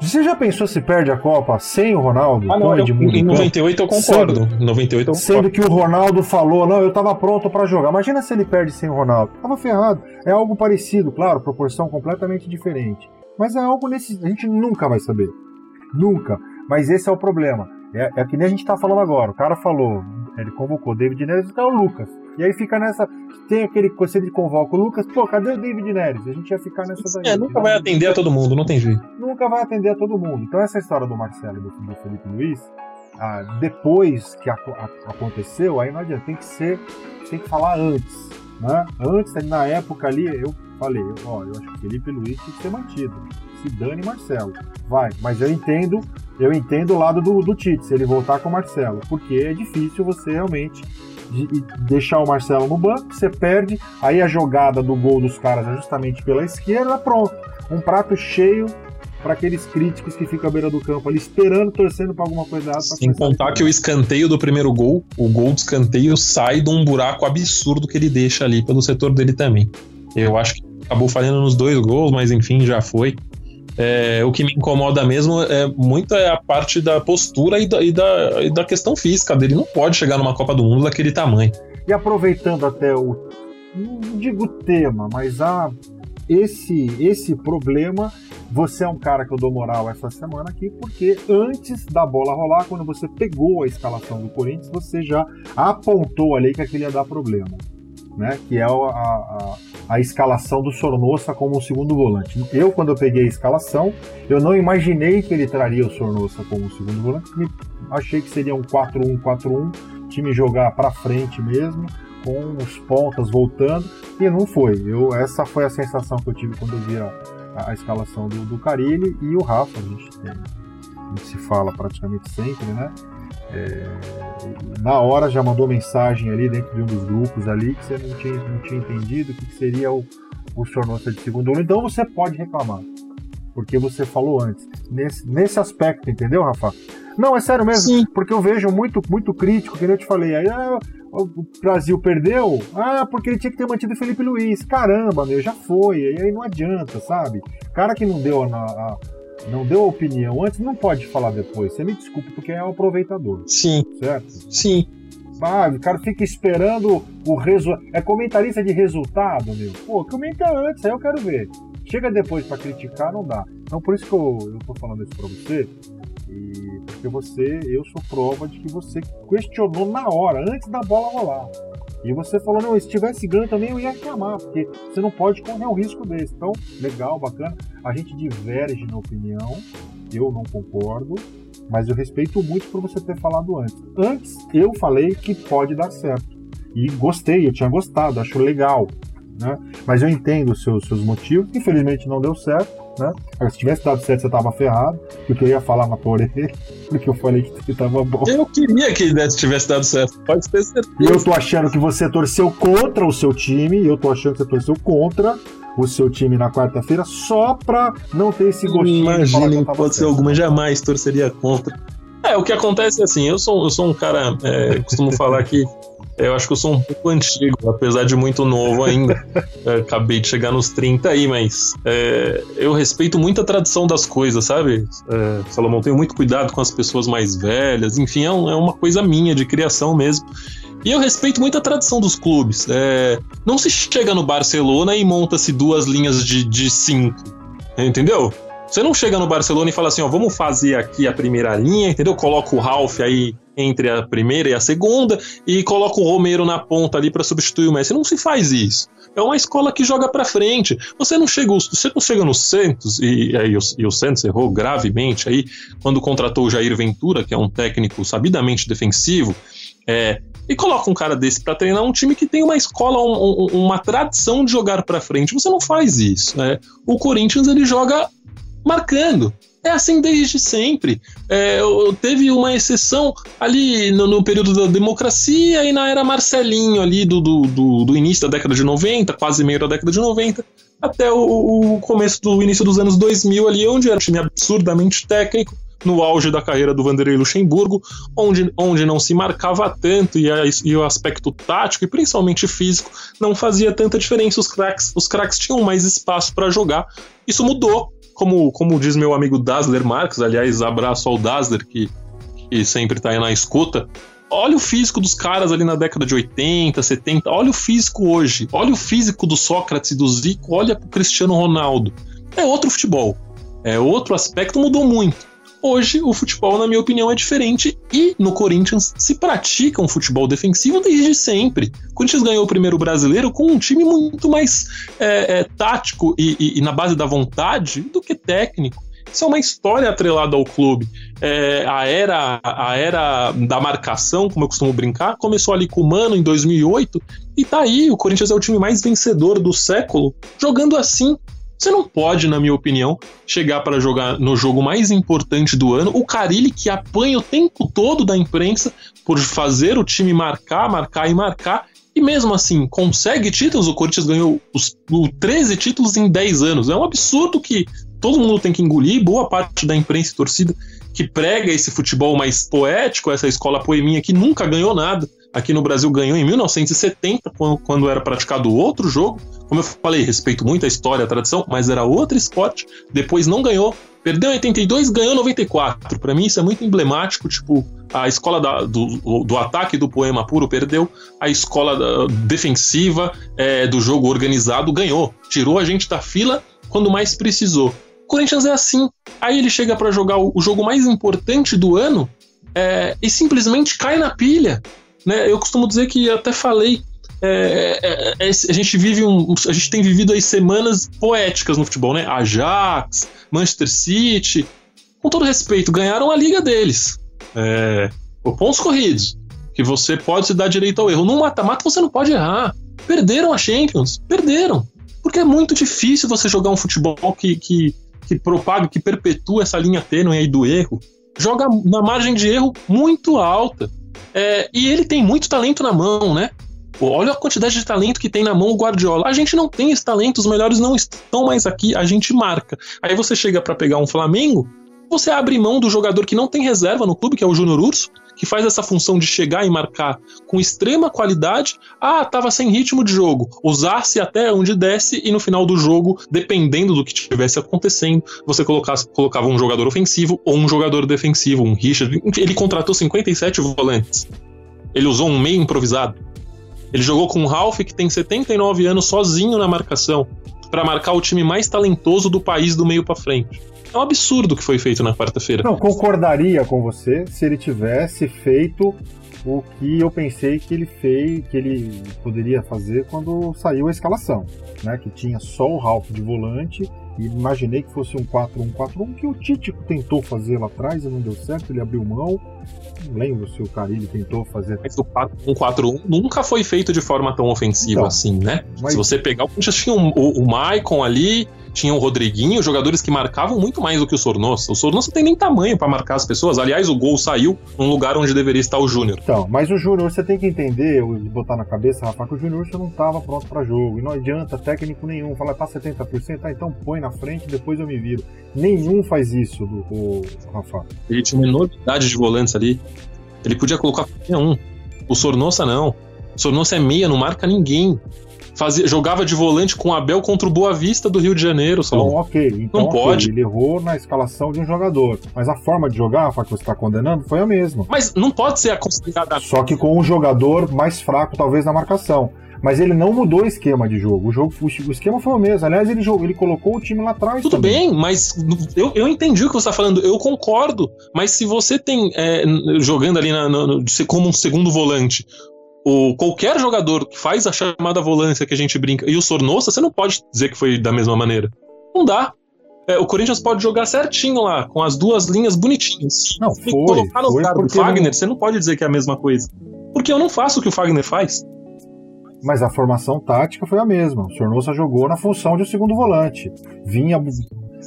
você já pensou se perde a Copa sem o Ronaldo? Ah, não, eu, em 98 eu concordo. Sendo, 98 eu concordo. Sendo que o Ronaldo falou, não, eu tava pronto para jogar. Imagina se ele perde sem o Ronaldo. Tava ferrado. É algo parecido, claro, proporção completamente diferente. Mas é algo nesse. A gente nunca vai saber. Nunca. Mas esse é o problema. É, é que nem a gente tá falando agora. O cara falou, ele convocou David Neres e tá o Lucas. E aí fica nessa. Tem aquele. Se ele convoca o Lucas, pô, cadê o David Neres? A gente ia ficar nessa daí. É, nunca vai atender a todo mundo, não tem jeito. Nunca vai atender a todo mundo. Então essa história do Marcelo e do, do Felipe Luiz, ah, depois que a, a, aconteceu, aí não adianta, tem que ser. Tem que falar antes. Né? Antes, na época ali, eu falei, ó, eu acho que o Felipe Luiz tem que ser mantido. Se dane Marcelo. Vai, mas eu entendo, eu entendo o lado do, do Tite, se ele voltar com o Marcelo, porque é difícil você realmente de, deixar o Marcelo no banco, você perde, aí a jogada do gol dos caras é justamente pela esquerda, pronto. Um prato cheio para aqueles críticos que ficam à beira do campo ali esperando, torcendo para alguma coisa errada. Sem contar que o escanteio do primeiro gol, o gol de escanteio sai de um buraco absurdo que ele deixa ali pelo setor dele também. Eu acho que acabou falhando nos dois gols, mas enfim, já foi. É, o que me incomoda mesmo é muito é a parte da postura e da, e, da, e da questão física dele. Não pode chegar numa Copa do Mundo daquele tamanho. E aproveitando até o. Não digo tema, mas a, esse, esse problema. Você é um cara que eu dou moral essa semana aqui, porque antes da bola rolar, quando você pegou a escalação do Corinthians, você já apontou ali que aquele ia dar problema né? Que é a, a, a escalação do Sornossa como segundo volante. Eu, quando eu peguei a escalação, eu não imaginei que ele traria o Sornossa como segundo volante. Achei que seria um 4-1-4-1, time jogar para frente mesmo, com os pontas voltando, e não foi. Eu, essa foi a sensação que eu tive quando eu vi a, a, a escalação do, do Carilli e o Rafa. A gente, tem, a gente se fala praticamente sempre, né? É, na hora já mandou mensagem ali dentro de um dos grupos ali que você não tinha, não tinha entendido o que, que seria o, o Sornosa de segundo ano. Então você pode reclamar, porque você falou antes. Nesse, nesse aspecto, entendeu, Rafa? Não, é sério mesmo, Sim. porque eu vejo muito, muito crítico, que eu te falei. Aí, ah, o Brasil perdeu? Ah, porque ele tinha que ter mantido o Felipe Luiz. Caramba, meu, já foi. E aí não adianta, sabe? Cara que não deu a, a não deu opinião antes, não pode falar depois. Você me desculpa, porque é o aproveitador. Sim. Certo? Sim. Ah, o cara fica esperando o resultado. É comentarista de resultado, meu. Pô, comenta antes, aí eu quero ver. Chega depois para criticar, não dá. Então por isso que eu, eu tô falando isso pra você. E porque você, eu sou prova de que você questionou na hora, antes da bola rolar. E você falou, não, se tivesse ganho também eu ia reclamar, porque você não pode correr um risco desse. Então, legal, bacana. A gente diverge na opinião, eu não concordo, mas eu respeito muito por você ter falado antes. Antes, eu falei que pode dar certo. E gostei, eu tinha gostado, acho legal. Né? Mas eu entendo os seus, seus motivos. Infelizmente não deu certo né? Se tivesse dado certo, você tava ferrado, porque eu ia falar na tua orelha, porque eu falei que tava bom. Eu queria que ele tivesse dado certo, pode ter certeza. E eu tô achando que você torceu contra o seu time, e eu tô achando que você torceu contra o seu time na quarta-feira só pra não ter esse gostinho. Imagina, pode ser alguma, jamais torceria contra. É, o que acontece é assim, eu sou, eu sou um cara, é, costumo falar que eu acho que eu sou um pouco antigo, apesar de muito novo ainda. É, acabei de chegar nos 30 aí, mas é, eu respeito muito a tradição das coisas, sabe? É, Salomão, tenho muito cuidado com as pessoas mais velhas, enfim, é, um, é uma coisa minha de criação mesmo. E eu respeito muito a tradição dos clubes. É, não se chega no Barcelona e monta-se duas linhas de, de cinco. Entendeu? Você não chega no Barcelona e fala assim, ó, vamos fazer aqui a primeira linha, entendeu? Coloca o Ralph aí entre a primeira e a segunda e coloca o Romero na ponta ali para substituir o Messi. Não se faz isso. É uma escola que joga para frente. Você não chega, você não chega no Santos e, aí, o, e o Santos errou gravemente aí quando contratou o Jair Ventura, que é um técnico sabidamente defensivo. É, e coloca um cara desse para treinar um time que tem uma escola, um, um, uma tradição de jogar para frente. Você não faz isso. Né? O Corinthians ele joga marcando. É assim desde sempre. É, teve uma exceção ali no, no, período da democracia e na era Marcelinho, ali do, do, do, do, início da década de 90, quase meio da década de 90, até o, o começo do início dos anos 2000, ali, onde era um time absurdamente técnico, no auge da carreira do Vanderlei Luxemburgo, onde, onde não se marcava tanto e, a, e, o aspecto tático e principalmente físico não fazia tanta diferença. Os craques, os craques tinham mais espaço para jogar. Isso mudou como, como diz meu amigo Dazzler Marques, aliás, abraço ao Dazzler, que, que sempre está aí na escuta. Olha o físico dos caras ali na década de 80, 70. Olha o físico hoje. Olha o físico do Sócrates do Zico. Olha pro Cristiano Ronaldo. É outro futebol. É outro aspecto, mudou muito. Hoje, o futebol, na minha opinião, é diferente e no Corinthians se pratica um futebol defensivo desde sempre. O Corinthians ganhou o primeiro brasileiro com um time muito mais é, é, tático e, e, e na base da vontade do que técnico. Isso é uma história atrelada ao clube. É, a, era, a era da marcação, como eu costumo brincar, começou ali com o Mano em 2008 e tá aí. O Corinthians é o time mais vencedor do século, jogando assim, você não pode, na minha opinião, chegar para jogar no jogo mais importante do ano. O Carilli que apanha o tempo todo da imprensa por fazer o time marcar, marcar e marcar. E mesmo assim, consegue títulos. O Corinthians ganhou os, os 13 títulos em 10 anos. É um absurdo que todo mundo tem que engolir. Boa parte da imprensa e torcida que prega esse futebol mais poético, essa escola poeminha que nunca ganhou nada aqui no Brasil ganhou em 1970, quando era praticado outro jogo. Como eu falei, respeito muito a história, a tradição, mas era outro esporte. Depois não ganhou. Perdeu em 82, ganhou em 94. Para mim isso é muito emblemático. Tipo, a escola da, do, do ataque do poema puro perdeu, a escola da, defensiva é, do jogo organizado ganhou. Tirou a gente da fila quando mais precisou. O Corinthians é assim. Aí ele chega para jogar o, o, jogo mais importante do ano é, e simplesmente cai na pilha. Né? Eu costumo dizer que até falei. É, é, é, a gente vive um, a gente tem vivido aí semanas poéticas no futebol, né? Ajax, Manchester City, com todo respeito, ganharam a liga deles. É, pontos corridos, que você pode se dar direito ao erro. No mata-mata você não pode errar. Perderam a Champions, perderam. Porque é muito difícil você jogar um futebol que, que, que propaga, que perpetua essa linha tênue aí do erro. Joga na margem de erro muito alta. É, e ele tem muito talento na mão, né? olha a quantidade de talento que tem na mão o Guardiola. A gente não tem esse talento, os melhores não estão mais aqui, a gente marca. Aí você chega para pegar um Flamengo, você abre mão do jogador que não tem reserva no clube, que é o Júnior Urso, que faz essa função de chegar e marcar com extrema qualidade. Ah, tava sem ritmo de jogo. Usar-se até onde desce e no final do jogo, dependendo do que estivesse acontecendo, você colocasse, colocava um jogador ofensivo ou um jogador defensivo, um Richard. Ele contratou 57 volantes. Ele usou um meio improvisado. Ele jogou com o Ralph, que tem 79 anos, sozinho na marcação, para marcar o time mais talentoso do país do meio para frente. É um absurdo o que foi feito na quarta-feira. Não, concordaria com você se ele tivesse feito o que eu pensei que ele fez, que ele poderia fazer quando saiu a escalação, né? Que tinha só o Ralph de volante e imaginei que fosse um 4-1-4-1 que o Tite tentou fazer lá atrás e não deu certo, ele abriu mão. Não lembro se o Carilli tentou fazer. Mas o 4-1-4-1 nunca foi feito de forma tão ofensiva então, assim, né? Mas... Se você pegar, Corinthians tinha o, o Maicon ali, tinha o Rodriguinho, jogadores que marcavam muito mais do que o Sornosa. O Sornosa não tem nem tamanho para marcar as pessoas. Aliás, o gol saiu num lugar onde deveria estar o Júnior. Então, mas o Júnior, você tem que entender, botar na cabeça, Rafa, que o Júnior não estava pronto para jogo. E não adianta técnico nenhum falar, tá 70%, tá, então põe na frente, depois eu me viro. Nenhum faz isso, do, o Rafa. Ele tinha uma enormidade de volantes ali. Ele podia colocar qualquer um. O Sornosa não. O Sornosa é meia, não marca ninguém fazia, jogava de volante com Abel contra o Boa Vista do Rio de Janeiro. Só. Então, ok. Então, não okay, pode. Ele errou na escalação de um jogador. Mas a forma de jogar, a que você está condenando, foi a mesma. Mas não pode ser a considerada. Só que com um jogador mais fraco, talvez, na marcação. Mas ele não mudou o esquema de jogo. O, jogo, o esquema foi o mesmo. Aliás, ele, jogou, ele colocou o time lá atrás. Tudo também. bem, mas eu, eu entendi o que você está falando. Eu concordo. Mas se você tem é, jogando ali na, na, como um segundo volante o, qualquer jogador que faz a chamada volância que a gente brinca e o Sornosa, você não pode dizer que foi da mesma maneira. Não dá. É, o Corinthians pode jogar certinho lá, com as duas linhas bonitinhas. Não, foi. colocar no lugar do Fagner, não... você não pode dizer que é a mesma coisa. Porque eu não faço o que o Fagner faz. Mas a formação tática foi a mesma. O Sornosa jogou na função de um segundo volante. Vinha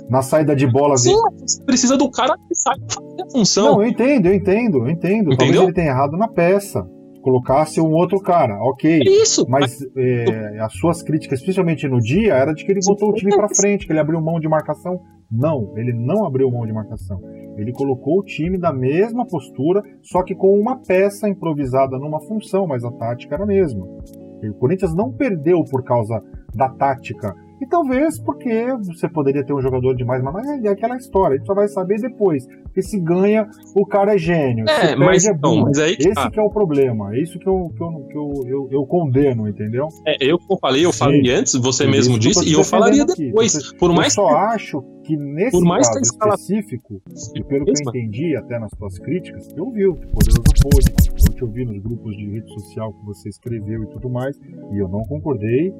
na saída de bola. Sim, você precisa do cara que sabe fazer a função. Não, eu entendo, eu entendo, eu entendo. Entendeu? Talvez ele tenha errado na peça colocasse um outro cara, ok. É isso. Mas é, as suas críticas, especialmente no dia, era de que ele botou o time para frente, que ele abriu mão de marcação. Não, ele não abriu mão de marcação. Ele colocou o time da mesma postura, só que com uma peça improvisada numa função, mas a tática era a mesma. O Corinthians não perdeu por causa da tática e talvez porque você poderia ter um jogador demais, mas é aquela história, a gente só vai saber depois. Porque se ganha, o cara é gênio. É, mas, é não, mas aí. Esse ah. que é o problema. É isso que eu, que eu, que eu, eu, eu condeno, entendeu? É, eu falei, eu falei antes, você mesmo disse, e eu falaria aqui. depois. por mais eu só que... acho que nesse por mais caso específico, e pelo que eu entendi até nas suas críticas, eu vi o Poderoso Pôde, eu te ouvi nos grupos de rede social que você escreveu e tudo mais, e eu não concordei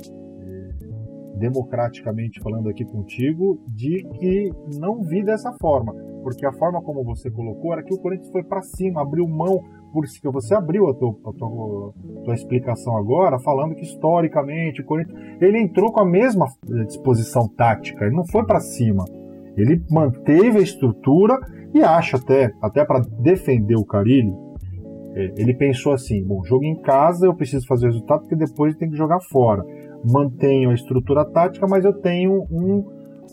democraticamente falando aqui contigo, de que não vi dessa forma. Porque a forma como você colocou era que o Corinthians foi para cima, abriu mão, por isso que você abriu a tua, a tua, a tua explicação agora, falando que historicamente o Corinthians ele entrou com a mesma disposição tática, ele não foi para cima. Ele manteve a estrutura e acha até, até para defender o Carilli, é, ele pensou assim: bom, jogo em casa eu preciso fazer resultado porque depois tem que jogar fora mantenho a estrutura tática, mas eu tenho um,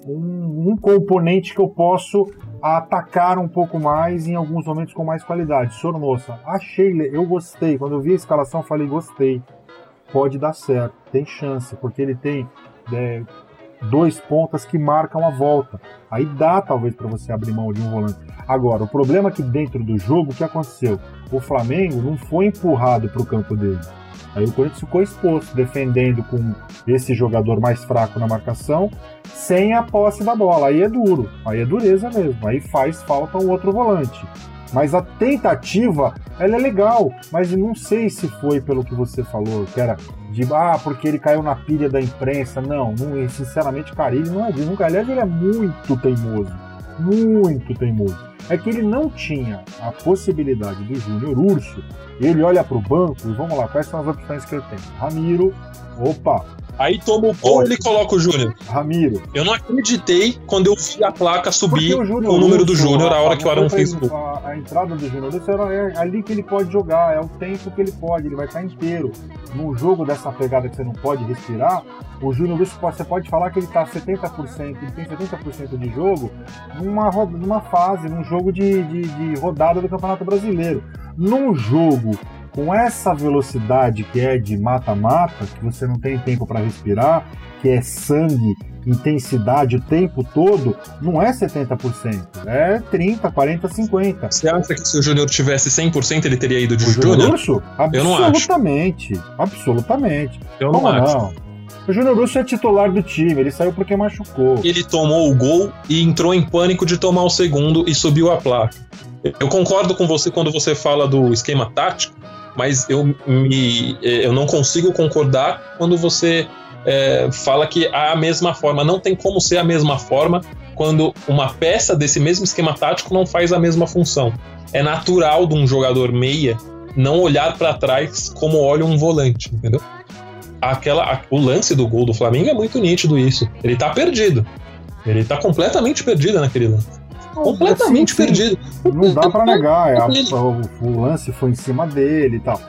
um, um, componente que eu posso atacar um pouco mais em alguns momentos com mais qualidade. Sornosa, achei, eu gostei. Quando eu vi a escalação, falei, gostei. Pode dar certo, tem chance, porque ele tem é, dois pontas que marcam a volta. Aí dá talvez para você abrir mão de um volante. Agora, o problema é que dentro do jogo, o que aconteceu? O Flamengo não foi empurrado para o campo dele Aí o Corinthians ficou exposto, defendendo com esse jogador mais fraco na marcação, sem a posse da bola. Aí é duro, aí é dureza mesmo. Aí faz falta um outro volante. Mas a tentativa, ela é legal, mas não sei se foi pelo que você falou, que era de ah, porque ele caiu na pilha da imprensa. Não, não sinceramente, cara, não é disso. Aliás, ele é muito teimoso. Muito teimoso é que ele não tinha a possibilidade do Júnior Urso. Ele olha para o banco e vamos lá, quais são as opções que eu tenho? Ramiro, opa, Aí toma o gol e ele coloca o Júnior. Ramiro. Eu não acreditei quando eu vi a placa subir o, o, número do Júnior a hora que o Arão fez o. A, a, entrada do Júnior é ali que ele pode jogar, é o tempo que ele pode, ele vai estar inteiro. Num jogo dessa pegada que você não pode respirar, o Júnior Lúcio você pode falar que ele está 70%, ele tem 70% de jogo numa, numa fase, num jogo de, de, de rodada do Campeonato Brasileiro. Num jogo com essa velocidade que é de mata-mata, que você não tem tempo para respirar, que é sangue, intensidade o tempo todo, não é 70%, é 30, 40, 50. Você acha que se o Júnior tivesse 100% ele teria ido de Júnior? Eu não acho. Absolutamente, absolutamente. Eu não Como acho. Não? O Júnior Urso é titular do time, ele saiu porque machucou. Ele tomou o gol e entrou em pânico de tomar o segundo e subiu a placa. Eu concordo com você quando você fala do esquema tático, mas eu, me, eu não consigo concordar quando você é, fala que há a mesma forma. Não tem como ser a mesma forma quando uma peça desse mesmo esquema tático não faz a mesma função. É natural de um jogador meia não olhar para trás como olha um volante, entendeu? Aquela, o lance do gol do Flamengo é muito nítido isso. Ele tá perdido. Ele tá completamente perdido naquele lance completamente sim, sim. perdido. Não dá para negar, é a, o, o, lance foi em cima dele e tal.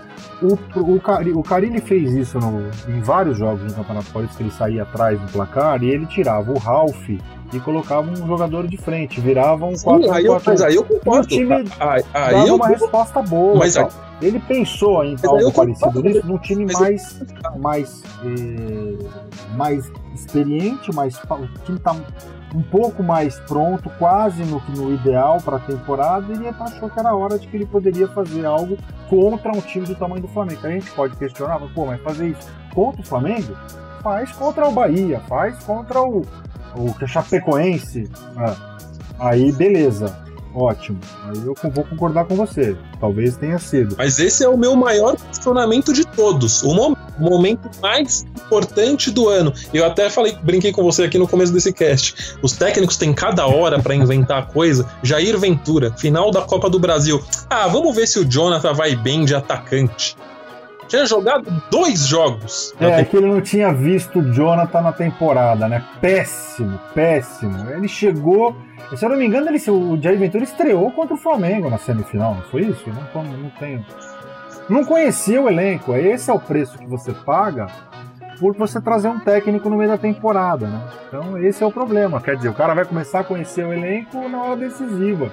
O, o, o Carilli fez isso no, em vários jogos no Campeonato Paulista, que ele saía atrás do placar e ele tirava o Ralph e colocava um jogador de frente, virava um 4 aí, eu, mas aí eu concordo. O time aí, aí dava eu, uma resposta boa. Mas aí, ele pensou em algo parecido nisso num time mais, mais, eh, mais experiente, mais, o time tá um pouco mais pronto, quase no, no ideal para a temporada, ele achou que era hora de que ele poderia fazer algo contra um time do tamanho do Flamengo. A gente pode questionar, mas, pô, mas fazer isso contra o Flamengo? Faz contra o Bahia, faz contra o, o Chapecoense. Ah, aí, beleza. Ótimo. Aí eu vou concordar com você. Talvez tenha sido. Mas esse é o meu maior questionamento de todos. O momento mais importante do ano. Eu até falei, brinquei com você aqui no começo desse cast. Os técnicos têm cada hora para inventar coisa. Jair Ventura, final da Copa do Brasil. Ah, vamos ver se o Jonathan vai bem de atacante. Tinha jogado dois jogos. É, é que ele não tinha visto o Jonathan na temporada, né? Péssimo, péssimo. Ele chegou. Se eu não me engano, ele, o Jair Ventura estreou contra o Flamengo na semifinal, não foi isso? Não, não tenho. Não conhecia o elenco. Esse é o preço que você paga por você trazer um técnico no meio da temporada, né? Então esse é o problema. Quer dizer, o cara vai começar a conhecer o elenco na hora decisiva.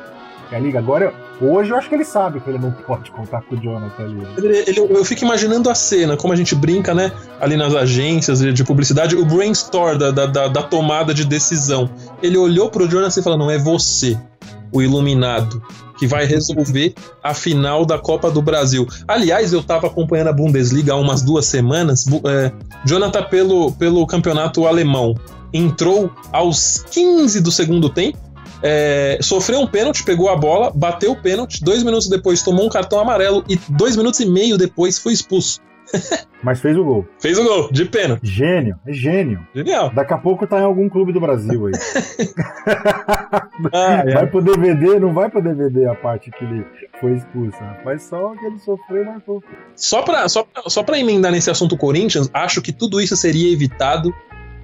A liga agora, hoje eu acho que ele sabe que ele não pode contar com o Jonathan ali. Ele, ele, eu fico imaginando a cena, como a gente brinca, né? Ali nas agências de publicidade, o brainstorm da, da, da tomada de decisão. Ele olhou pro Jonathan e falou: não, é você, o iluminado que vai resolver a final da Copa do Brasil. Aliás, eu estava acompanhando a Bundesliga há umas duas semanas. É, Jonathan, pelo, pelo campeonato alemão, entrou aos 15 do segundo tempo. É, sofreu um pênalti, pegou a bola, bateu o pênalti, dois minutos depois tomou um cartão amarelo e dois minutos e meio depois foi expulso. Mas fez o gol. Fez o gol, de pena. Gênio, é gênio. Genial. Daqui a pouco tá em algum clube do Brasil aí. ah, é. Vai pro DVD, não vai pro DVD a parte que ele foi expulso. Mas só que ele sofreu, mas foi. Só pra, só, só pra emendar nesse assunto Corinthians, acho que tudo isso seria evitado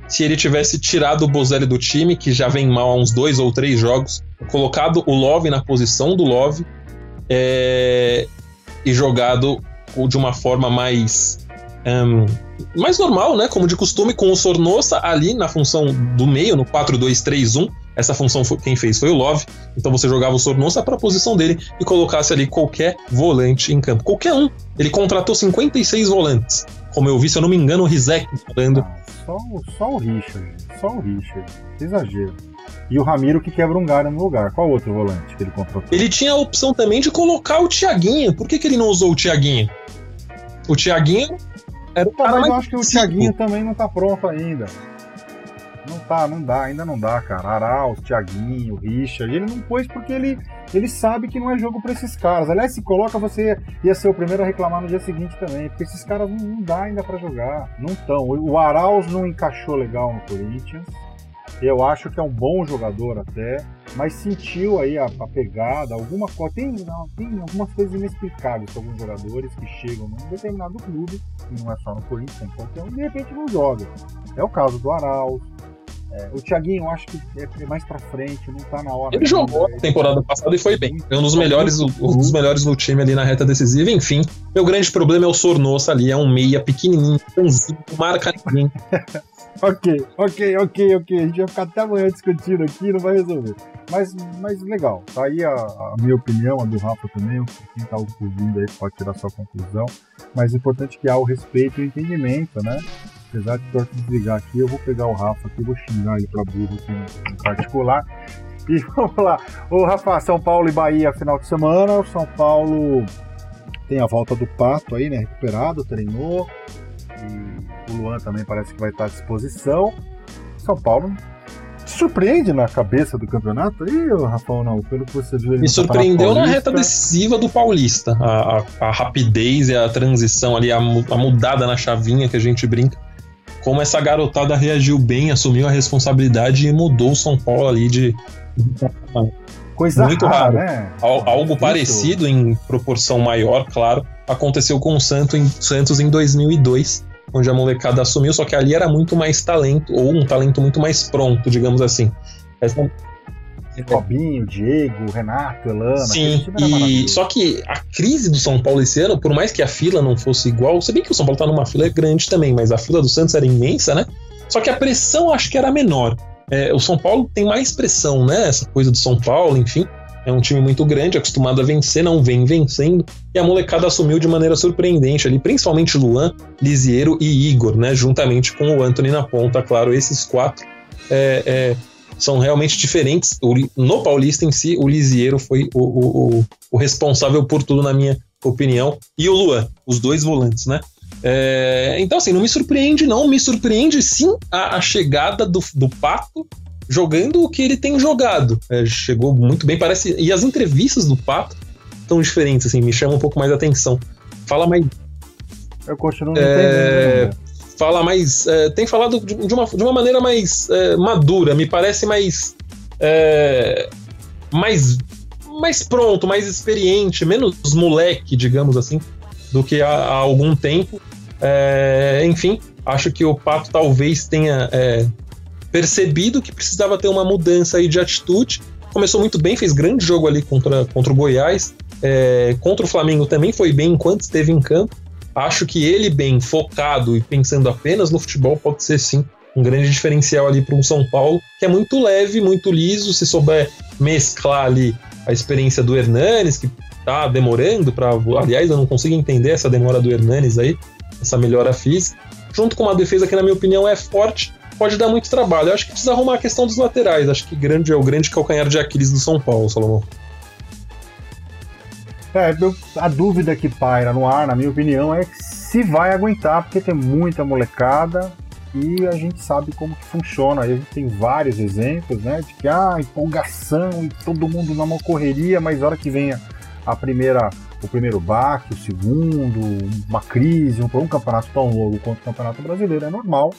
se ele tivesse tirado o Bozelli do time, que já vem mal há uns dois ou três jogos, colocado o Love na posição do Love é, e jogado de uma forma mais um, mais normal, né? Como de costume, com o Sornosa ali na função do meio, no 4-2-3-1. Essa função foi, quem fez foi o Love. Então você jogava o Sornosa para a posição dele e colocasse ali qualquer volante em campo. Qualquer um. Ele contratou 56 volantes. Como eu vi, se eu não me engano, o Rizek falando. Ah, só, só o Richard. Só o Richard. Exagero. E o Ramiro que quebra um galho no lugar. Qual outro volante que ele contratou? Ele tinha a opção também de colocar o Thiaguinho. Por que, que ele não usou o Thiaguinho? O Thiaguinho era o tá, mas eu acho que o Thiaguinho também não tá pronto ainda. Não tá, não dá, ainda não dá, cara. Arauz, Thiaguinho, Richard. Ele não pôs porque ele, ele sabe que não é jogo para esses caras. Aliás, se coloca, você ia ser o primeiro a reclamar no dia seguinte também. Porque esses caras não, não dá ainda para jogar. Não estão. O Arauz não encaixou legal no Corinthians. Eu acho que é um bom jogador até, mas sentiu aí a, a pegada, alguma coisa. Tem, tem algumas coisas inexplicáveis com alguns jogadores que chegam num determinado clube, e não é só no Corinthians, tem qualquer um, de repente não joga. É o caso do Arauz. É, o Thiaguinho, eu acho que é, é mais pra frente, não tá na hora. Ele jogou na temporada passada e foi bem. Foi um dos melhores, um dos melhores no time ali na reta decisiva. Enfim, meu grande problema é o Sornosa ali, é um meia pequenininho, franzinho, marca ninguém. ok, ok, ok, ok. A gente vai ficar até amanhã discutindo aqui, não vai resolver. Mas, mas legal, tá aí a, a minha opinião, a do Rafa também. Quem tá ouvindo aí pode tirar sua conclusão. Mas o importante é que há o respeito e o entendimento, né? Apesar de eu desligar aqui, eu vou pegar o Rafa aqui, vou xingar ele pra burro aqui no, particular. E vamos lá. Ô Rafa, São Paulo e Bahia final de semana. O São Paulo tem a volta do Pato aí, né? Recuperado, treinou. E o Luan também parece que vai estar à disposição. São Paulo surpreende na cabeça do campeonato? Ih, Rafael, não, pelo que você viu. Me surpreendeu na, na, reta decisiva do Paulista. A, a, a, rapidez e a transição ali, a, a mudada na chavinha que a gente brinca. Como essa garotada reagiu bem, assumiu a responsabilidade e mudou o São Paulo ali de. Coisa muito raro. Né? Algo Isso. parecido em proporção maior, claro, aconteceu com o Santos em, Santos em 2002, onde a molecada assumiu, só que ali era muito mais talento, ou um talento muito mais pronto, digamos assim. Essa... Robinho, Diego, Renato, Elana. Sim, e só que a crise do São Paulo esse ano, por mais que a fila não fosse igual, se bem que o São Paulo tá numa fila grande também, mas a fila do Santos era imensa, né? Só que a pressão acho que era menor. É, o São Paulo tem mais pressão, né? Essa coisa do São Paulo, enfim. É um time muito grande, acostumado a vencer, não vem vencendo. E a molecada assumiu de maneira surpreendente ali, principalmente Luan, Lisiero e Igor, né? Juntamente com o Anthony na ponta, claro, esses quatro é, é, são realmente diferentes. O, no Paulista em si, o Lisiero foi o, o, o, responsável por tudo, na minha opinião. E o Luan, os dois volantes, né? É, então, assim, não me surpreende, não. Me surpreende sim a, a chegada do, do Pato jogando o que ele tem jogado. É, chegou muito bem, parece. E as entrevistas do Pato estão diferentes, assim, me chamam um pouco mais a atenção. Fala mais. Eu continuo é, Fala mais. É, tem falado de, uma, de uma maneira mais é, madura, me parece mais. É, mais. Mais pronto, mais experiente, menos moleque, digamos assim do que há, há algum tempo. É, enfim, acho que o Pato talvez tenha é, percebido que precisava ter uma mudança aí de atitude. Começou muito bem, fez grande jogo ali contra, contra o Goiás. É, contra o Flamengo também foi bem enquanto esteve em campo. Acho que ele bem focado e pensando apenas no futebol pode ser sim um grande diferencial ali para um São Paulo, que é muito leve, muito liso, se souber mesclar ali a experiência do Hernanes, que tá demorando para, aliás, eu não consigo entender essa demora do Hernanes aí, essa melhora física, junto com uma defesa que na minha opinião é forte, pode dar muito trabalho. Eu acho que precisa arrumar a questão dos laterais, acho que grande é o grande calcanhar de Aquiles do São Paulo, Salomão. É, a dúvida que paira no ar, na minha opinião, é se vai aguentar, porque tem muita molecada, e a gente sabe como que funciona. A gente tem vários exemplos, né? De que ah, empolgação e todo mundo numa correria, mas a hora que vem a primeira, o primeiro baque, o segundo, uma crise, um, um campeonato tão longo quanto o campeonato brasileiro é normal.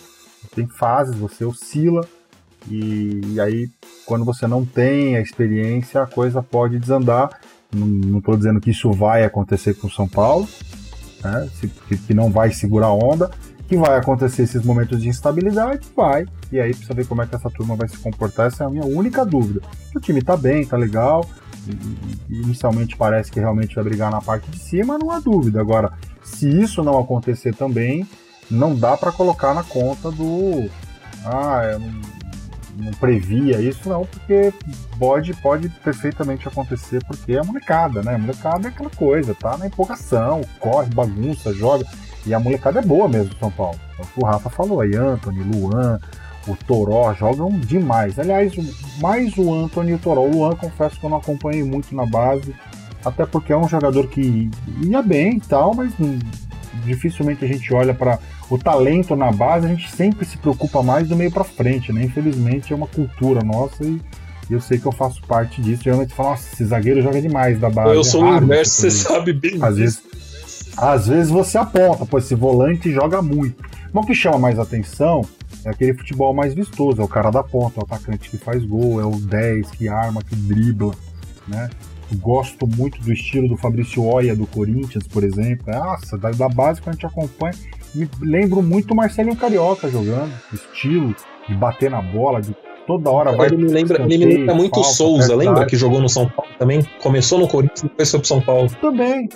Tem fases, você oscila. E, e aí, quando você não tem a experiência, a coisa pode desandar. Não estou dizendo que isso vai acontecer com o São Paulo, né? Que, não vai segurar a onda, que vai acontecer esses momentos de instabilidade, vai. E aí precisa ver como é que essa turma vai se comportar. Essa é a minha única dúvida. O time tá bem, tá legal. Inicialmente parece que realmente vai brigar na parte de cima, não há dúvida. Agora, se isso não acontecer também, não dá para colocar na conta do. Ah, eu não, não previa isso, não, porque pode, pode perfeitamente acontecer, porque é molecada, né? A molecada é aquela coisa, tá na empolgação, corre, bagunça, joga. E a molecada é boa mesmo, São Paulo. O Rafa falou aí, Anthony, Luan, o Toró jogam demais. Aliás, mais o Anthony e o Toró. O Luan, confesso que eu não acompanhei muito na base, até porque é um jogador que ia bem e tal, mas dificilmente a gente olha para o talento na base, a gente sempre se preocupa mais do meio para frente, né? Infelizmente é uma cultura nossa e eu sei que eu faço parte disso. Geralmente fala, nossa, esse zagueiro joga demais da base. Eu sou é o inverso, você sabe bem. Às vezes, às vezes você aponta, pô, esse volante joga muito. Mas o que chama mais atenção é aquele futebol mais vistoso, é o cara da ponta, é o atacante que faz gol, é o 10 que arma, que dribla, né? Gosto muito do estilo do Fabrício Oia do Corinthians, por exemplo. Nossa, da, da base que a gente acompanha. Me lembro muito o Marcelinho Carioca jogando, estilo de bater na bola, de toda hora vai. Ele me lembra, ele me lembra muito o Souza, lembra que jogou no São Paulo também? Começou no Corinthians e depois foi pro São Paulo. Também,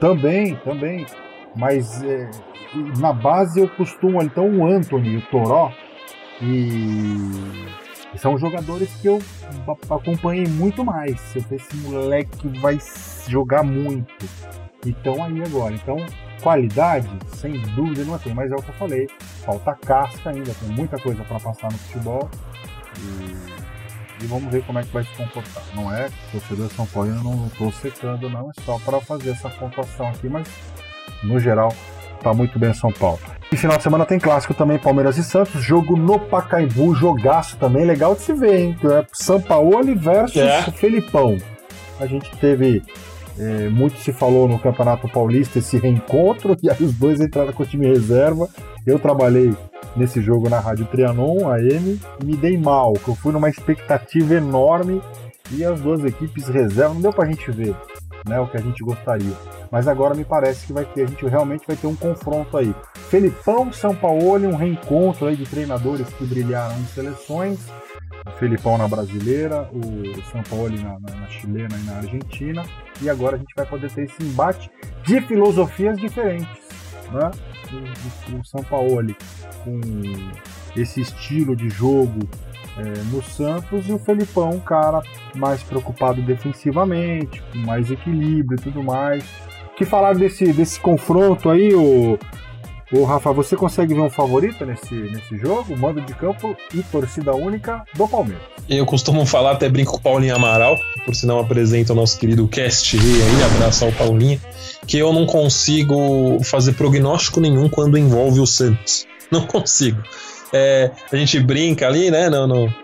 também, também. Mas é, na base eu costumo, então, o Anthony, o Toró, e são jogadores que eu acompanhei muito mais. Eu falei, esse moleque vai jogar muito. Então aí agora. Então, qualidade, sem dúvida não tem, mas é o que eu falei. Falta casca ainda, tem muita coisa para passar no futebol. E e vamos ver como é que vai se comportar. Não é torcedor São Paulo, eu não estou secando, não, é só para fazer essa pontuação aqui, mas no geral tá muito bem São Paulo. E final de semana tem clássico também, Palmeiras e Santos, jogo no Pacaembu, jogaço também, legal de se ver, hein? É São Paulo versus é. Felipão. A gente teve é, muito se falou no Campeonato Paulista esse reencontro, e aí os dois entraram com o time reserva. Eu trabalhei nesse jogo na Rádio Trianon, AM, e me dei mal, que eu fui numa expectativa enorme e as duas equipes reserva, não deu pra gente ver né, o que a gente gostaria. Mas agora me parece que vai ter, a gente realmente vai ter um confronto aí. Felipão, São Paulo, um reencontro aí de treinadores que brilharam em seleções. O Felipão na brasileira, o São Paulo na, na, na chilena e na argentina. E agora a gente vai poder ter esse embate de filosofias diferentes. Né? O, o, o São Paulo com esse estilo de jogo é, no Santos e o Felipão, um cara mais preocupado defensivamente, com mais equilíbrio e tudo mais. Que falar desse, desse confronto aí, o, o Rafa, você consegue ver um favorito nesse, nesse jogo? Mando de campo e torcida única do Palmeiras. Eu costumo falar, até brinco com o Paulinho Amaral, por sinal apresenta o nosso querido Cast aí, abraço ao Paulinho, que eu não consigo fazer prognóstico nenhum quando envolve o Santos. Não consigo. É, a gente brinca ali, né, no, no,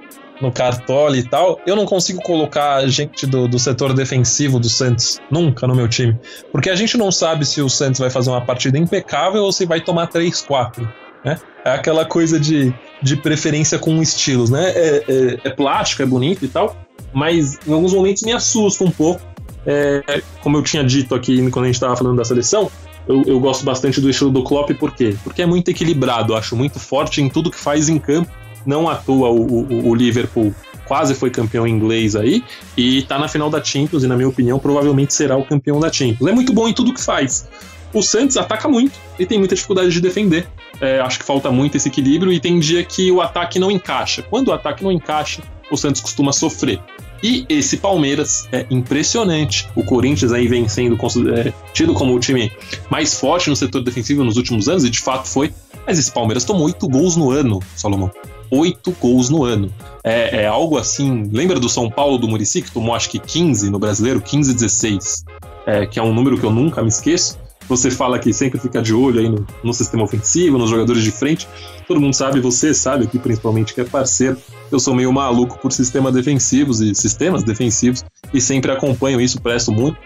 no cartola e tal. Eu não consigo colocar gente do, do setor defensivo do Santos nunca no meu time. Porque a gente não sabe se o Santos vai fazer uma partida impecável ou se vai tomar 3, 4. Né? É aquela coisa de, de preferência com estilos, né? É, é, é plástico, é bonito e tal, mas em alguns momentos me assusta um pouco é, como eu tinha dito aqui quando a gente estava falando da seleção, eu, eu, gosto bastante do estilo do Klopp, por quê? Porque é muito equilibrado, acho muito forte em tudo que faz em campo. Não à toa o, o, o Liverpool quase foi campeão inglês aí e tá na final da Champions e, na minha opinião, provavelmente será o campeão da Champions. É muito bom em tudo que faz. O Santos ataca muito e tem muita dificuldade de defender. É, acho que falta muito esse equilíbrio e tem dia que o ataque não encaixa. Quando o ataque não encaixa, o Santos costuma sofrer. E esse Palmeiras é impressionante. O Corinthians aí vem sendo é, tido como o time mais forte no setor defensivo nos últimos anos, e de fato foi. Mas esse Palmeiras tomou oito gols no ano, Salomão. Oito gols no ano. É, é, algo assim. Lembra do São Paulo do Murici, que tomou acho que 15 no brasileiro? 15, 16. É, que é um número que eu nunca me esqueço. Você fala que sempre fica de olho aí no, no sistema ofensivo, nos jogadores de frente. Todo mundo sabe, você sabe aqui principalmente que é parceiro. Eu sou meio maluco por sistemas defensivos e sistemas defensivos e sempre acompanho isso, presto muito.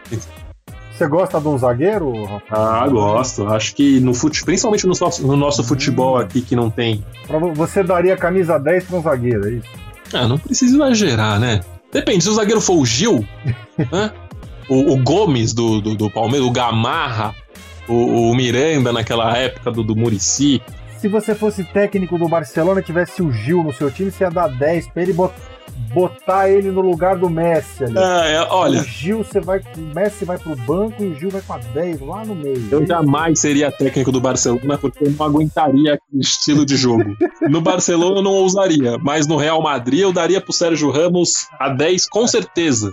Você gosta de um zagueiro, Ah, gosto. Acho que no fute... principalmente no nosso, no nosso futebol aqui que não tem. Você daria camisa 10 para um zagueiro, é isso? Ah, não precisa exagerar, né? Depende, se o zagueiro for o Gil, né? o, o, Gomes do, do, do Palmeiras, o Gamarra, o, o Miranda naquela época do, do Murici. Se você fosse técnico do Barcelona e tivesse o Gil no seu time, você ia dar 10 pra ele botar ele no lugar do Messi ali. Ah, é, olha. O Gil, você vai. O Messi vai pro banco e o Gil vai com a 10 lá no meio. Eu jamais seria técnico do Barcelona porque eu não aguentaria aquele estilo de jogo. No Barcelona eu não ousaria, mas no Real Madrid eu daria pro Sérgio Ramos a 10 com certeza.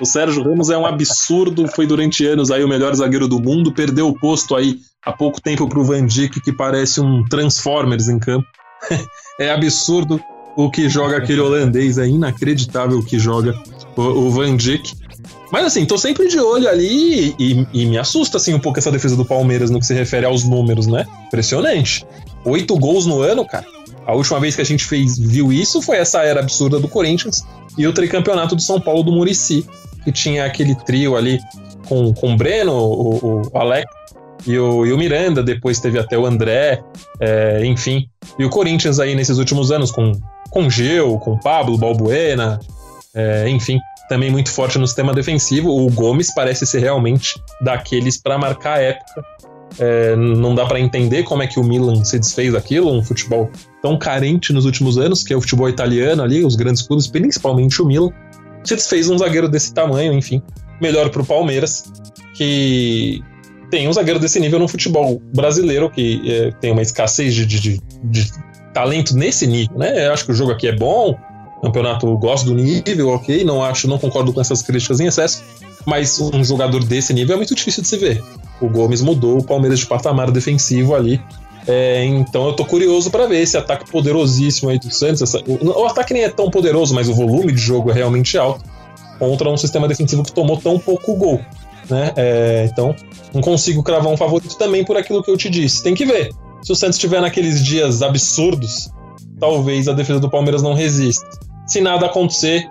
O Sérgio Ramos é um absurdo, foi durante anos aí o melhor zagueiro do mundo, perdeu o posto aí há pouco tempo pro Van Dijk, que parece um Transformers em campo. é absurdo o que joga aquele holandês, é inacreditável o que joga o, o Van Dijk. Mas assim, tô sempre de olho ali e, e, me assusta assim um pouco essa defesa do Palmeiras no que se refere aos números, né? Impressionante. Oito gols no ano, cara. A última vez que a gente fez, viu isso foi essa era absurda do Corinthians e o tricampeonato do São Paulo do Murici, que tinha aquele trio ali com, com o Breno, o, o Alex e o, e o, Miranda, depois teve até o André, é, enfim. E o Corinthians aí nesses últimos anos com, com Gil, com Pablo, Balbuena, é, enfim, também muito forte no sistema defensivo. O Gomes parece ser realmente daqueles para marcar a época é, não dá para entender como é que o Milan se desfez daquilo, um futebol tão carente nos últimos anos, que é o futebol italiano ali, os grandes clubes, principalmente o Milan, se desfez um zagueiro desse tamanho, enfim. Melhor pro Palmeiras, que tem um zagueiro desse nível no futebol brasileiro, que é, tem uma escassez de, de, de, talento nesse nível, né? Eu acho que o jogo aqui é bom, campeonato gosto do nível, ok, não acho, não concordo com essas críticas em excesso, mas um jogador desse nível é muito difícil de se ver. O Gomes mudou o Palmeiras de patamar defensivo ali. É, então eu tô curioso para ver esse ataque poderosíssimo aí do Santos. Essa, o, o, ataque nem é tão poderoso, mas o volume de jogo é realmente alto contra um sistema defensivo que tomou tão pouco gol. Né? É, então não consigo cravar um favorito também por aquilo que eu te disse. Tem que ver. Se o Santos estiver naqueles dias absurdos, talvez a defesa do Palmeiras não resista. Se nada acontecer,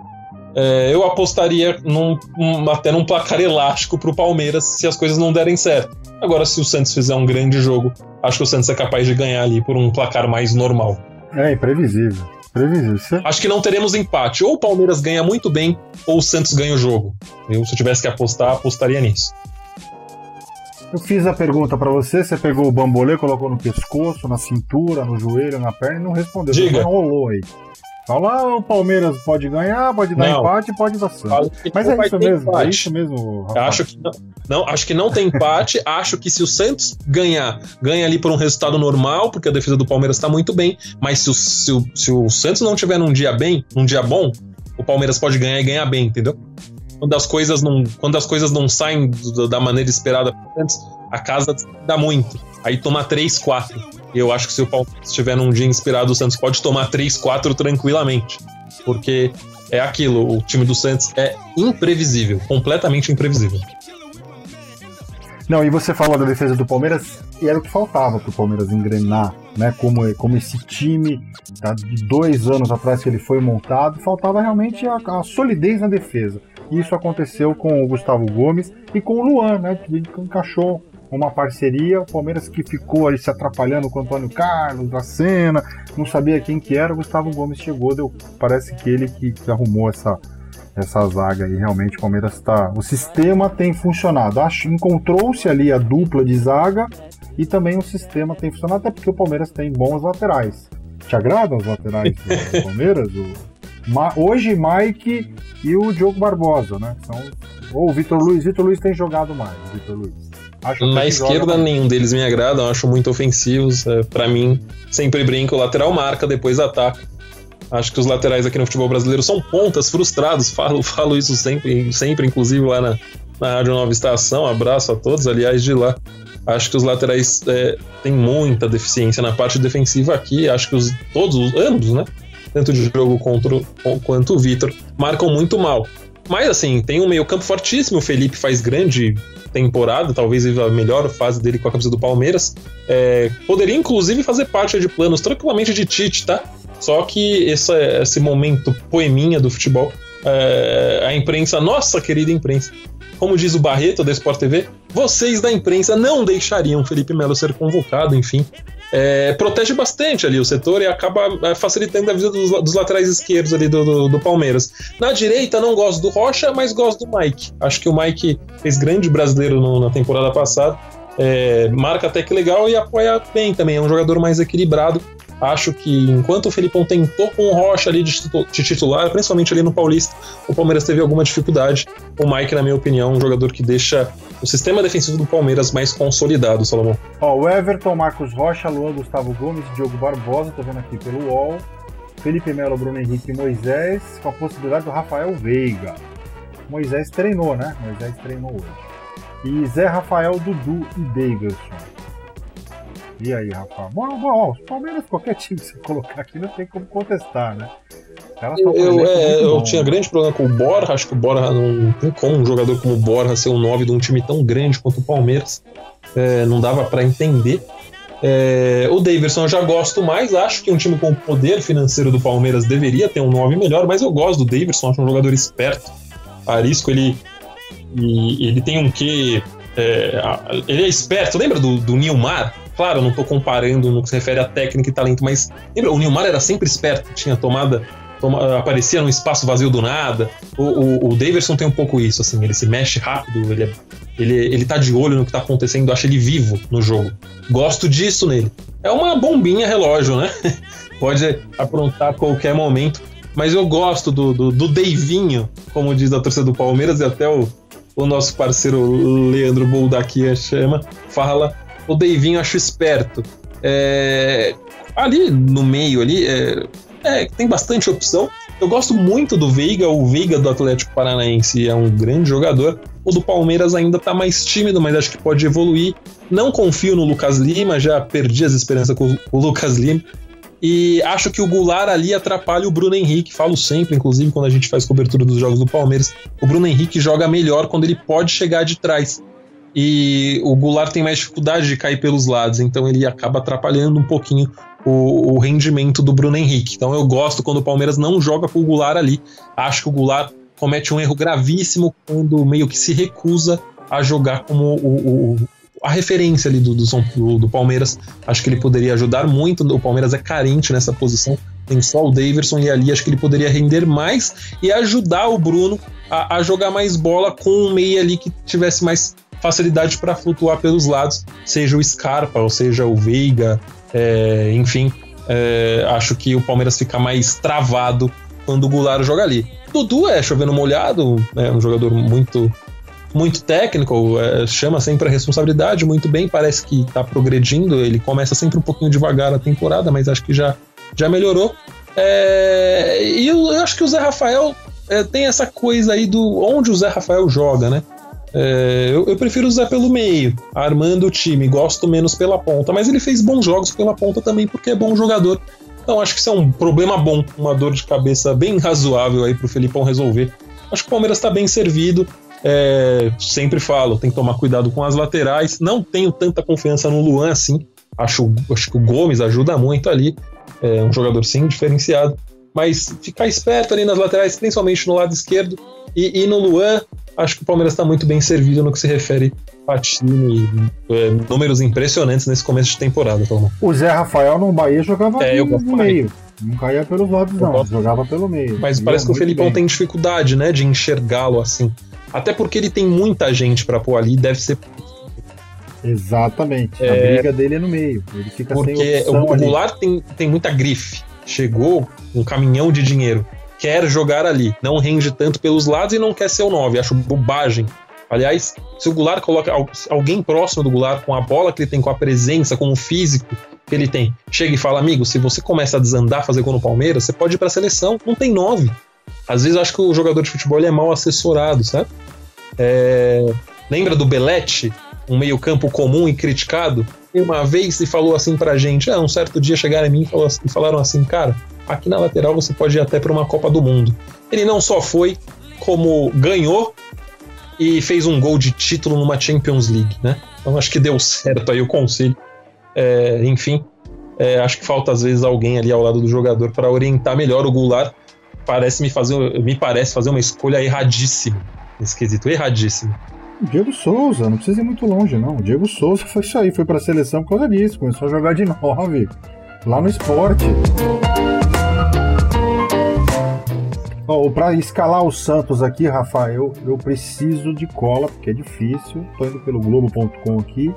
é, eu apostaria num, um, até num placar elástico pro Palmeiras se as coisas não derem certo. Agora, se o Santos fizer um grande jogo, acho que o Santos é capaz de ganhar ali por um placar mais normal. É, imprevisível. Previsível. Acho que não teremos empate. Ou o Palmeiras ganha muito bem, ou o Santos ganha o jogo. Eu, se eu tivesse que apostar, apostaria nisso. Eu fiz a pergunta para você, você pegou o bambolê, colocou no pescoço, na cintura, no joelho, na perna e não respondeu. Diga. Você rolou aí. Fala, o Palmeiras pode ganhar, pode dar não. empate, pode dar sangue. Mas é isso mesmo, empate. é isso mesmo. Acho que não, não, acho que não tem empate. acho que se o Santos ganhar, ganha ali por um resultado normal, porque a defesa do Palmeiras está muito bem. Mas se o, se, o, se o Santos não tiver num dia bem, num dia bom, o Palmeiras pode ganhar e ganhar bem, entendeu? Quando as coisas não, quando as coisas não saem da maneira esperada antes, a casa dá muito. Aí toma 3, 4. Eu acho que se o Palmeiras estiver num dia inspirado, o Santos pode tomar 3, 4 tranquilamente. Porque é aquilo, o time do Santos é imprevisível, completamente imprevisível. Não, e você falou da defesa do Palmeiras, e era o que faltava para o Palmeiras engrenar, né? Como, como esse time tá, de dois anos atrás que ele foi montado, faltava realmente a, a solidez na defesa. Isso aconteceu com o Gustavo Gomes e com o Luan, né? Que encaixou uma parceria, o Palmeiras que ficou ali se atrapalhando com o Antônio Carlos, da Cena, não sabia quem que era, o Gustavo Gomes chegou, deu, parece que ele que, que arrumou essa, essa zaga aí. Realmente o Palmeiras está. O sistema tem funcionado. Encontrou-se ali a dupla de zaga e também o sistema tem funcionado, até porque o Palmeiras tem bons laterais. Te agradam os laterais do Palmeiras? O, Ma, hoje Mike e o Diogo Barbosa, né? São, ou o Vitor Luiz. Vitor Luiz tem jogado mais, Vitor Luiz. Acho Na esquerda, nenhum deles me agrada, acho muito ofensivos. É, para mim, sempre brinco, o lateral marca, depois ataca. Acho que os laterais aqui no futebol brasileiro são pontas frustrados, falo, falo isso sempre, sempre inclusive lá na, na Rádio Nova Estação. Abraço a todos, aliás, de lá. Acho que os laterais é, têm muita deficiência na parte defensiva aqui. Acho que os, todos, os, ambos, né? Tanto de jogo contra, quanto o Vitor, marcam muito mal. Mas assim, tem um meio-campo fortíssimo. O Felipe faz grande temporada, talvez a melhor fase dele com a camisa do Palmeiras. É, poderia, inclusive, fazer parte de planos tranquilamente de Tite, tá? Só que esse, momento poeminha do futebol, é, a imprensa, nossa querida imprensa, como diz o Barreto da Sport TV, vocês da imprensa não deixariam Felipe Melo ser convocado, enfim. É, protege bastante ali o setor e acaba é, facilitando a vida dos, dos laterais esquerdos ali do, do, do, Palmeiras. Na direita, não gosto do Rocha, mas gosto do Mike. Acho que o Mike fez grande brasileiro no, na temporada passada. É, marca até que legal e apoia bem também. É um jogador mais equilibrado. Acho que enquanto o Felipão tentou com o Rocha ali de titular, principalmente ali no Paulista, o Palmeiras teve alguma dificuldade. O Mike, na minha opinião, é um jogador que deixa o sistema defensivo do Palmeiras mais consolidado, Salomão. Ó, o Everton, Marcos Rocha, Luan, Gustavo Gomes, Diogo Barbosa, tô vendo aqui pelo UOL. Felipe Melo, Bruno Henrique e Moisés, com a possibilidade do Rafael Veiga. Moisés treinou, né? Moisés treinou hoje. E Zé Rafael, Dudu e Davidson. E aí, Rafa? Bom, bom, os Palmeiras, qualquer time que você colocar aqui, não tem como contestar, né? Eu, eu, é, eu tinha grande problema com o Borja, acho que o Borja não tem como um jogador como o Borja ser o 9 de um time tão grande quanto o Palmeiras. É, não dava para entender. É, o Davidson eu já gosto mais, acho que um time com o poder financeiro do Palmeiras deveria ter um 9 melhor, mas eu gosto do Davidson, acho um jogador esperto. Arisco, ele, ele tem um quê. É, ele é esperto, lembra do, do Nilmar? Claro, não estou comparando no que se refere a técnica e talento, mas lembra, o Nilmar era sempre esperto, tinha tomada, toma, aparecia num espaço vazio do nada. O, o, o Daverson tem um pouco isso, assim, ele se mexe rápido, ele, é, ele, ele tá de olho no que tá acontecendo, acha ele vivo no jogo. Gosto disso nele. É uma bombinha relógio, né? Pode aprontar a qualquer momento. Mas eu gosto do, do, do Deivinho, como diz a torcida do Palmeiras, e até o, o nosso parceiro Leandro Boldaquia chama, fala o Davinho acho esperto. É, ali no meio ali é, é, tem bastante opção. Eu gosto muito do Veiga, o Veiga do Atlético Paranaense é um grande jogador. O do Palmeiras ainda tá mais tímido, mas acho que pode evoluir. Não confio no Lucas Lima, já perdi as esperanças com o Lucas Lima. E acho que o Goulart ali atrapalha o Bruno Henrique. Falo sempre, inclusive, quando a gente faz cobertura dos jogos do Palmeiras. O Bruno Henrique joga melhor quando ele pode chegar de trás e o Goulart tem mais dificuldade de cair pelos lados, então ele acaba atrapalhando um pouquinho o, o, rendimento do Bruno Henrique. Então eu gosto quando o Palmeiras não joga com o Goulart ali. Acho que o Goulart comete um erro gravíssimo quando meio que se recusa a jogar como o, o a referência ali do, do, do, Palmeiras. Acho que ele poderia ajudar muito. O Palmeiras é carente nessa posição. Tem só o Daverson e ali acho que ele poderia render mais e ajudar o Bruno a, a jogar mais bola com um meia ali que tivesse mais facilidade para flutuar pelos lados, seja o Scarpa ou seja o Veiga, é, enfim. É, acho que o Palmeiras fica mais travado quando o Goulart joga ali. Dudu é chovendo molhado, é um jogador muito muito técnico, é, chama sempre a responsabilidade muito bem, parece que está progredindo. Ele começa sempre um pouquinho devagar a temporada, mas acho que já, já melhorou. É, e eu, eu, acho que o Zé Rafael é, tem essa coisa aí do onde o Zé Rafael joga, né? É, eu, eu, prefiro usar pelo meio, armando o time. Gosto menos pela ponta, mas ele fez bons jogos pela ponta também porque é bom jogador. Então acho que isso é um problema bom, uma dor de cabeça bem razoável aí pro Felipão resolver. Acho que o Palmeiras está bem servido. É, sempre falo, tem que tomar cuidado com as laterais. Não tenho tanta confiança no Luan assim. Acho, acho que o Gomes ajuda muito ali. É um jogador sim diferenciado. Mas ficar esperto ali nas laterais, principalmente no lado esquerdo. E, e no Luan, acho que o Palmeiras está muito bem servido no que se refere a time e é, números impressionantes nesse começo de temporada. O Zé Rafael no Bahia jogava é, no meio. Não caía pelos lados, não. Jogava pelo meio. Mas parece que o Felipão bem. tem dificuldade, né, de enxergá-lo assim. Até porque ele tem muita gente para pôr ali, deve ser. Exatamente. É... A briga dele é no meio. Ele fica porque sem opção o Goulart tem, tem muita grife. Chegou um caminhão de dinheiro. Quer jogar ali. Não rende tanto pelos lados e não quer ser o 9. Acho bobagem. Aliás, se o Goulart coloca alguém próximo do Goulart com a bola que ele tem, com a presença, com o físico, que ele tem. Chega e fala, amigo, se você começa a desandar, fazer gol no Palmeiras, você pode ir pra seleção. Não tem nove. Às vezes eu acho que o jogador de futebol é mal assessorado, sabe? É... Lembra do Belete? Um meio-campo comum e criticado? Uma vez e falou assim pra gente: ah, um certo dia chegaram em mim e falaram assim, cara, aqui na lateral você pode ir até para uma Copa do Mundo. Ele não só foi, como ganhou e fez um gol de título numa Champions League, né? Então acho que deu certo aí o conselho é, enfim, é, acho que falta às vezes alguém ali ao lado do jogador para orientar melhor o Goulart. Parece me fazer, me parece fazer uma escolha erradíssima. Esquisito, erradíssimo. Diego Souza, não precisa ir muito longe, não. Diego Souza foi isso aí, foi para a seleção por causa disso, começou a jogar de nove lá no esporte. Oh, para escalar o Santos aqui, Rafael, eu preciso de cola, porque é difícil. Tô indo pelo Globo.com aqui.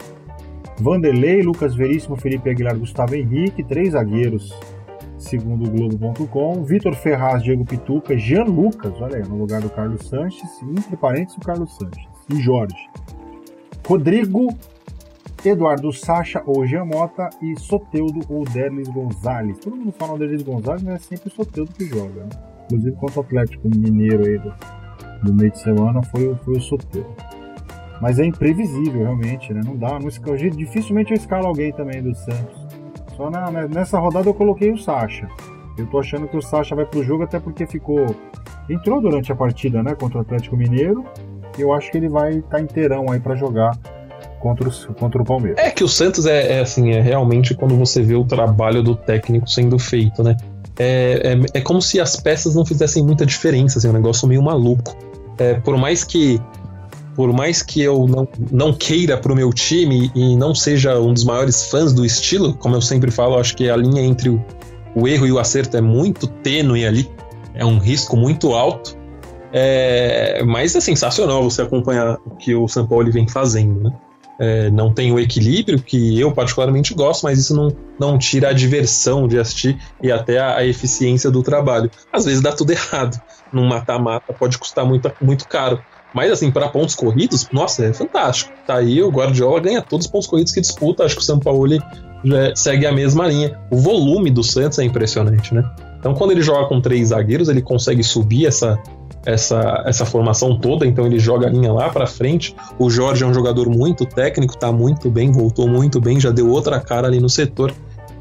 Vanderlei, Lucas Veríssimo, Felipe Aguilar, Gustavo Henrique, três zagueiros, segundo o Globo.com. Vitor Ferraz, Diego Pituca, Jean Lucas, olha aí, no lugar do Carlos Sanches, entre parênteses o Carlos Sanches, e Jorge. Rodrigo, Eduardo Sacha ou Jean Mota e Soteudo ou Derlis Gonzalez. Todo mundo fala Derlis Gonzalez, mas é sempre o Soteudo que joga, né? Inclusive contra o Atlético Mineiro aí do, do meio de semana foi, foi o Soteudo. Mas é imprevisível, realmente, né? Não dá. Não, dificilmente eu escalo alguém também do Santos. Só na, né, nessa rodada eu coloquei o Sacha. Eu tô achando que o Sacha vai pro jogo até porque ficou. Entrou durante a partida, né? Contra o Atlético Mineiro. E eu acho que ele vai estar tá inteirão aí para jogar contra o, contra o Palmeiras. É que o Santos é, é, assim, é realmente quando você vê o trabalho do técnico sendo feito, né? É, é, é como se as peças não fizessem muita diferença, assim, é um negócio meio maluco. É, por mais que por mais que eu não, não queira pro meu time e não seja um dos maiores fãs do estilo, como eu sempre falo, acho que a linha entre o, o erro e o acerto é muito tênue ali, é um risco muito alto. É, mas é sensacional você acompanhar o que o São Paulo vem fazendo, né? É, não tem o equilíbrio que eu particularmente gosto, mas isso não, não tira a diversão de assistir e até a, a eficiência do trabalho. Às vezes dá tudo errado. Num mata-mata pode custar muito, muito caro. Mas, assim, para pontos corridos, nossa, é fantástico. Tá aí, o Guardiola ganha todos os pontos corridos que disputa. Acho que o São Paulo segue a mesma linha. O volume do Santos é impressionante, né? Então, quando ele joga com três zagueiros, ele consegue subir essa, essa, essa formação toda, então ele joga a linha lá para frente. O Jorge é um jogador muito técnico, tá muito bem, voltou muito bem, já deu outra cara ali no setor.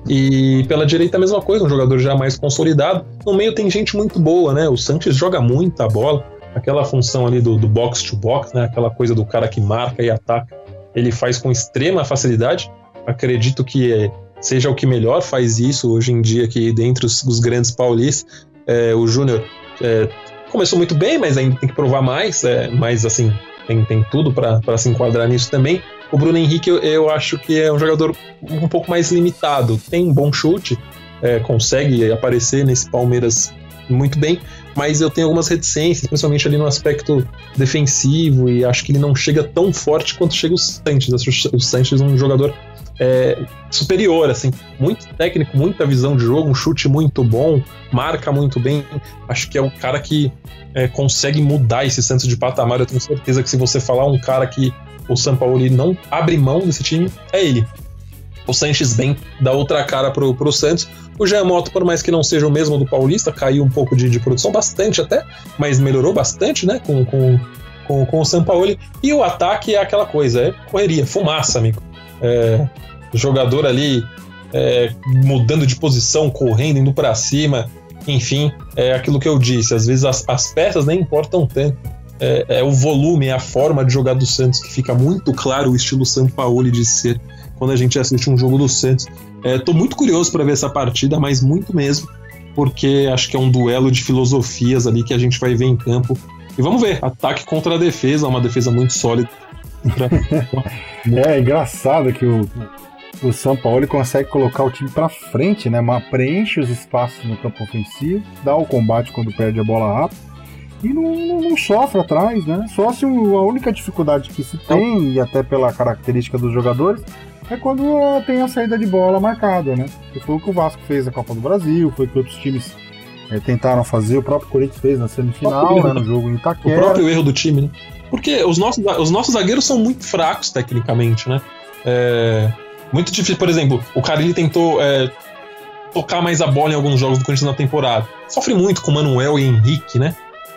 E pela direita a mesma coisa, um jogador já mais consolidado. No meio tem gente muito boa, né? O Santos joga muita bola aquela função ali do, do box to box, né? Aquela coisa do cara que marca e ataca, ele faz com extrema facilidade. Acredito que é, seja o que melhor faz isso hoje em dia aqui dentre os, os grandes paulistas. É, o Júnior é, começou muito bem, mas ainda tem que provar mais. É, mas assim, tem, tem tudo para se enquadrar nisso também. O Bruno Henrique, eu, eu, acho que é um jogador um pouco mais limitado. Tem um bom chute, é, consegue aparecer nesse Palmeiras muito bem, mas eu tenho algumas reticências, principalmente ali no aspecto defensivo, e acho que ele não chega tão forte quanto chega o Sanches. O Sanches é um jogador é, superior, assim, muito técnico, muita visão de jogo, um chute muito bom, marca muito bem. Acho que é o cara que é, consegue mudar esse Santos de patamar. Eu tenho certeza que se você falar um cara que o São Paulo não abre mão desse time, é ele o Sanches bem dá outra cara pro, pro Santos. O Jean Mota, por mais que não seja o mesmo do Paulista, caiu um pouco de, de produção, bastante até, mas melhorou bastante, né, com, com, com, com o Sampaoli. E o ataque é aquela coisa, é correria, fumaça, amigo. É, jogador ali é, mudando de posição, correndo, indo para cima, enfim, é aquilo que eu disse, às vezes as, as peças nem importam tanto. É, é, o volume, é a forma de jogar do Santos que fica muito claro o estilo Sampaoli de ser quando a gente assiste um jogo do Santos. Estou é, muito curioso para ver essa partida, mas muito mesmo, porque acho que é um duelo de filosofias ali que a gente vai ver em campo. E vamos ver, ataque contra a defesa, uma defesa muito sólida. é engraçado que o, o São Paulo consegue colocar o time para frente, né? Mas preenche os espaços no campo ofensivo, dá o combate quando perde a bola rápido e não, não, não sofre atrás, né? Só se a única dificuldade que se tem, e até pela característica dos jogadores, é quando tem a saída de bola marcada, né? Que foi o que o Vasco fez na Copa do Brasil, foi o que outros times é, tentaram fazer, o próprio Corinthians fez na semifinal, né, no jogo em Itaquera. O próprio erro do time, né? Porque os nossos, os nossos zagueiros são muito fracos tecnicamente, né? É, muito difícil, por exemplo, o Carilli tentou é, tocar mais a bola em alguns jogos do Corinthians na temporada. Sofre muito com Manuel e Henrique, né?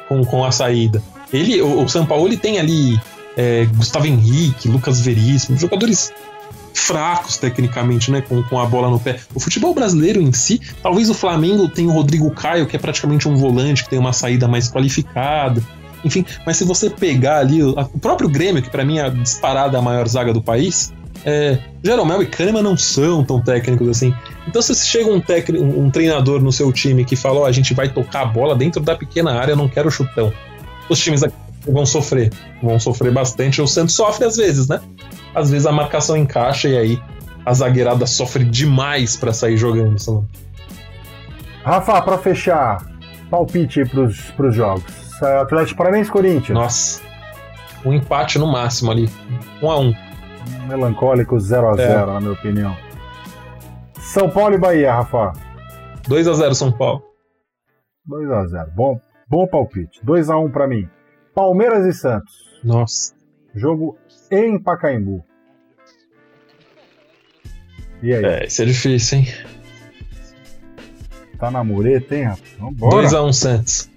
Com, com a saída. Ele, o, o São Paulo ele tem ali é, Gustavo Henrique, Lucas Veríssimo, jogadores fracos tecnicamente, né? Com, com a bola no pé. O futebol brasileiro em si, talvez o Flamengo tenha o Rodrigo Caio, que é praticamente um volante, que tem uma saída mais qualificada. Enfim, mas se você pegar ali o, o próprio Grêmio, que para mim é a disparada a maior zaga do país, é, Jeromel e Kahneman não são tão técnicos assim. Então, se chega um, técnico, um treinador no seu time que fala: Ó, oh, a gente vai tocar a bola dentro da pequena área, não quero chutão. Os times vão sofrer, vão sofrer bastante. O Santos sofre às vezes, né? Às vezes a marcação encaixa e aí a zagueirada sofre demais para sair jogando. Senão. Rafa, para fechar, palpite pros, pros jogos. Atlético Paranaense Corinthians. Nossa. Um empate no máximo ali. Um a um melancólico 0x0, é. na minha opinião. São Paulo e Bahia, Rafa. 2x0 São Paulo. 2x0. Bom, bom palpite. 2x1 para mim. Palmeiras e Santos. Nossa. Jogo em Pacaembu. E aí? É, isso é difícil, hein? Tá na mureta, hein, Rafa? Vambora. 2x1 Santos.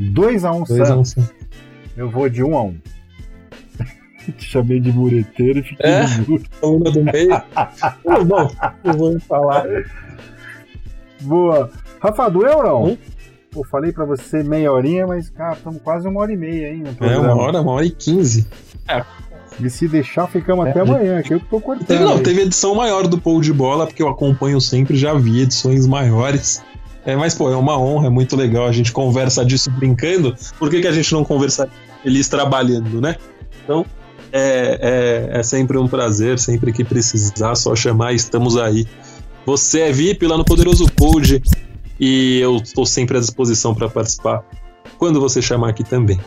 2x1 Santos. Eu vou de 1x1. Te chamei de mureteiro e fiquei é? muro. Coluna do meio. bom, eu vou falar. Boa. Rafa, doeu não? Hum? Pô, falei pra você meia horinha, mas, cara, estamos quase uma hora e meia aí no programa. É, uma hora, uma hora e quinze. É. E se deixar, ficamos é, até amanhã, que eu tô cortando. Teve, não, teve edição maior do Pou de Bola, porque eu acompanho sempre, já vi edições maiores. É, mas, pô, é uma honra, é muito legal. A gente conversa disso brincando. Por que, que a gente não conversa feliz trabalhando, né? Então, é, é, é sempre um prazer, sempre que precisar, só chamar, estamos aí. Você é VIP lá no Poderoso Code e eu estou sempre à disposição para participar quando você chamar aqui também.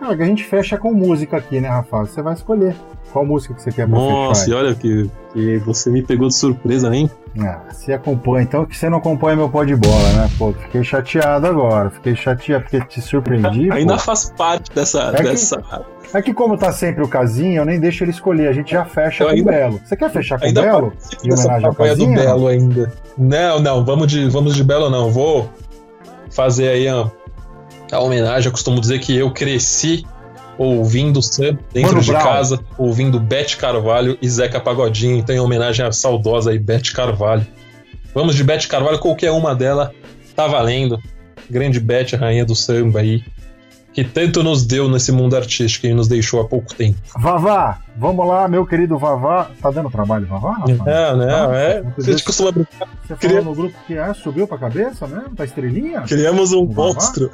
Cara, a gente fecha com música aqui, né, Rafael? Você vai escolher qual música que você quer Nossa, e olha que, que você me pegou de surpresa, hein? Ah, se acompanha. Então que você não acompanha meu pó de bola, né? Pô, fiquei chateado agora. Fiquei chateado porque te surpreendi. Ainda pô. faz parte dessa. É dessa... Que, é que, como tá sempre o Casinho, eu nem deixo ele escolher. A gente já fecha eu com o Belo. Você quer fechar com o Belo? Em homenagem ao Casinho? do Belo ainda. Não, não, vamos de, vamos de Belo, não. Vou fazer aí a, a homenagem. Eu costumo dizer que eu cresci ouvindo Sam dentro Mano de Brown. casa, ouvindo Beth Carvalho e Zeca Pagodinho. Então, em homenagem à saudosa aí, Beth Carvalho. Vamos de Beth Carvalho, qualquer uma dela tá valendo. Grande Beth, rainha do samba aí que tanto nos deu nesse mundo artístico e nos deixou há pouco tempo. Vavá, vamos lá, meu querido Vavá. Tá dando trabalho, Vavá? Não, não, ah, é. Você, gente costuma brincar. Você Cria... falou no grupo que é, subiu pra cabeça, né? Pra estrelinha? Criamos um monstro.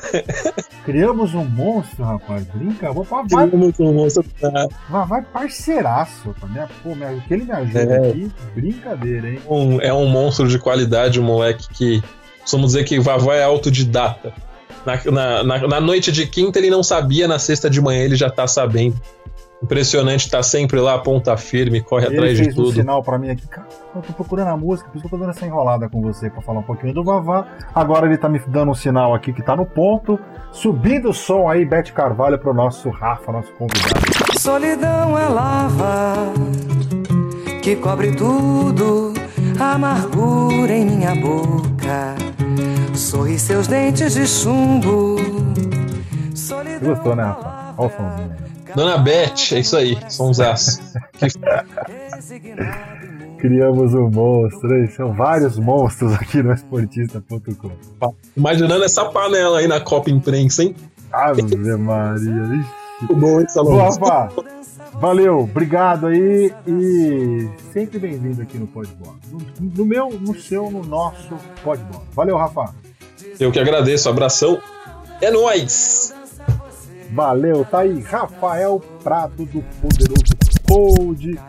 Criamos um monstro, rapaz. Brinca, vou pra Vavá. Criamos um monstro. Vavá é parceiraço. Tá? Pô, que ele me ajuda é. aqui, brincadeira, hein? Um, é um monstro de qualidade, um moleque que. Vamos dizer que Vavá é autodidata. Na, na, na, noite de quinta ele não sabia, na sexta de manhã ele já tá sabendo. Impressionante, tá sempre lá, ponta firme, corre ele atrás de tudo. Ele fez um sinal pra mim aqui, cara, eu tô procurando a música, por isso que eu tô dando essa enrolada com você pra falar um pouquinho do Vavá. Agora ele tá me dando um sinal aqui que tá no ponto, subindo o som aí, Bete Carvalho, pro nosso Rafa, nosso convidado. Solidão é lava que cobre tudo, amargura em minha boca Sorri seus dentes de chumbo. Gostou, né, Rafa? Olha o somzinho Dona Beth, é isso aí, sonsaço. Criamos um monstro, hein? são vários monstros aqui no esportista.com. Imaginando essa panela aí na Copa Imprensa, hein? Ave Maria. Ixi. Bom, Boa, Rafa. Valeu, obrigado aí e sempre bem-vindo aqui no Podbola. No, no meu, no seu, no nosso Podbola. Valeu, Rafa. Eu que agradeço, abração. É nóis! Valeu, tá aí Rafael Prado do Poderoso Pod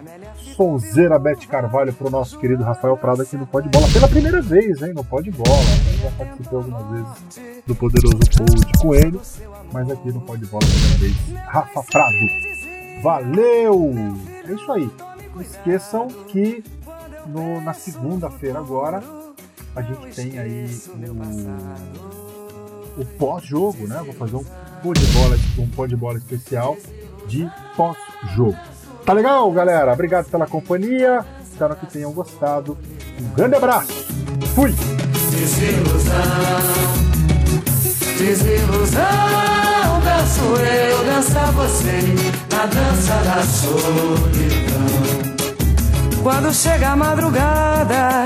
Sonzeira Bete Carvalho para o nosso querido Rafael Prado aqui no Pode Bola. Pela primeira vez, hein? No Pode Bola. Eu já participei algumas vezes do Poderoso Pod com ele, mas aqui no Pode Bola, primeira vez, Rafa Prado. Valeu! É isso aí. Não esqueçam que no, na segunda-feira agora a gente tem aí o, o pós-jogo, né? Vou fazer um pó de bola, um pó de bola especial de pós-jogo. Tá legal, galera? Obrigado pela companhia. Espero que tenham gostado. Um grande abraço. Fui! Desilusão, desilusão, danço eu, dança você, na dança da solidão. Quando chega a madrugada,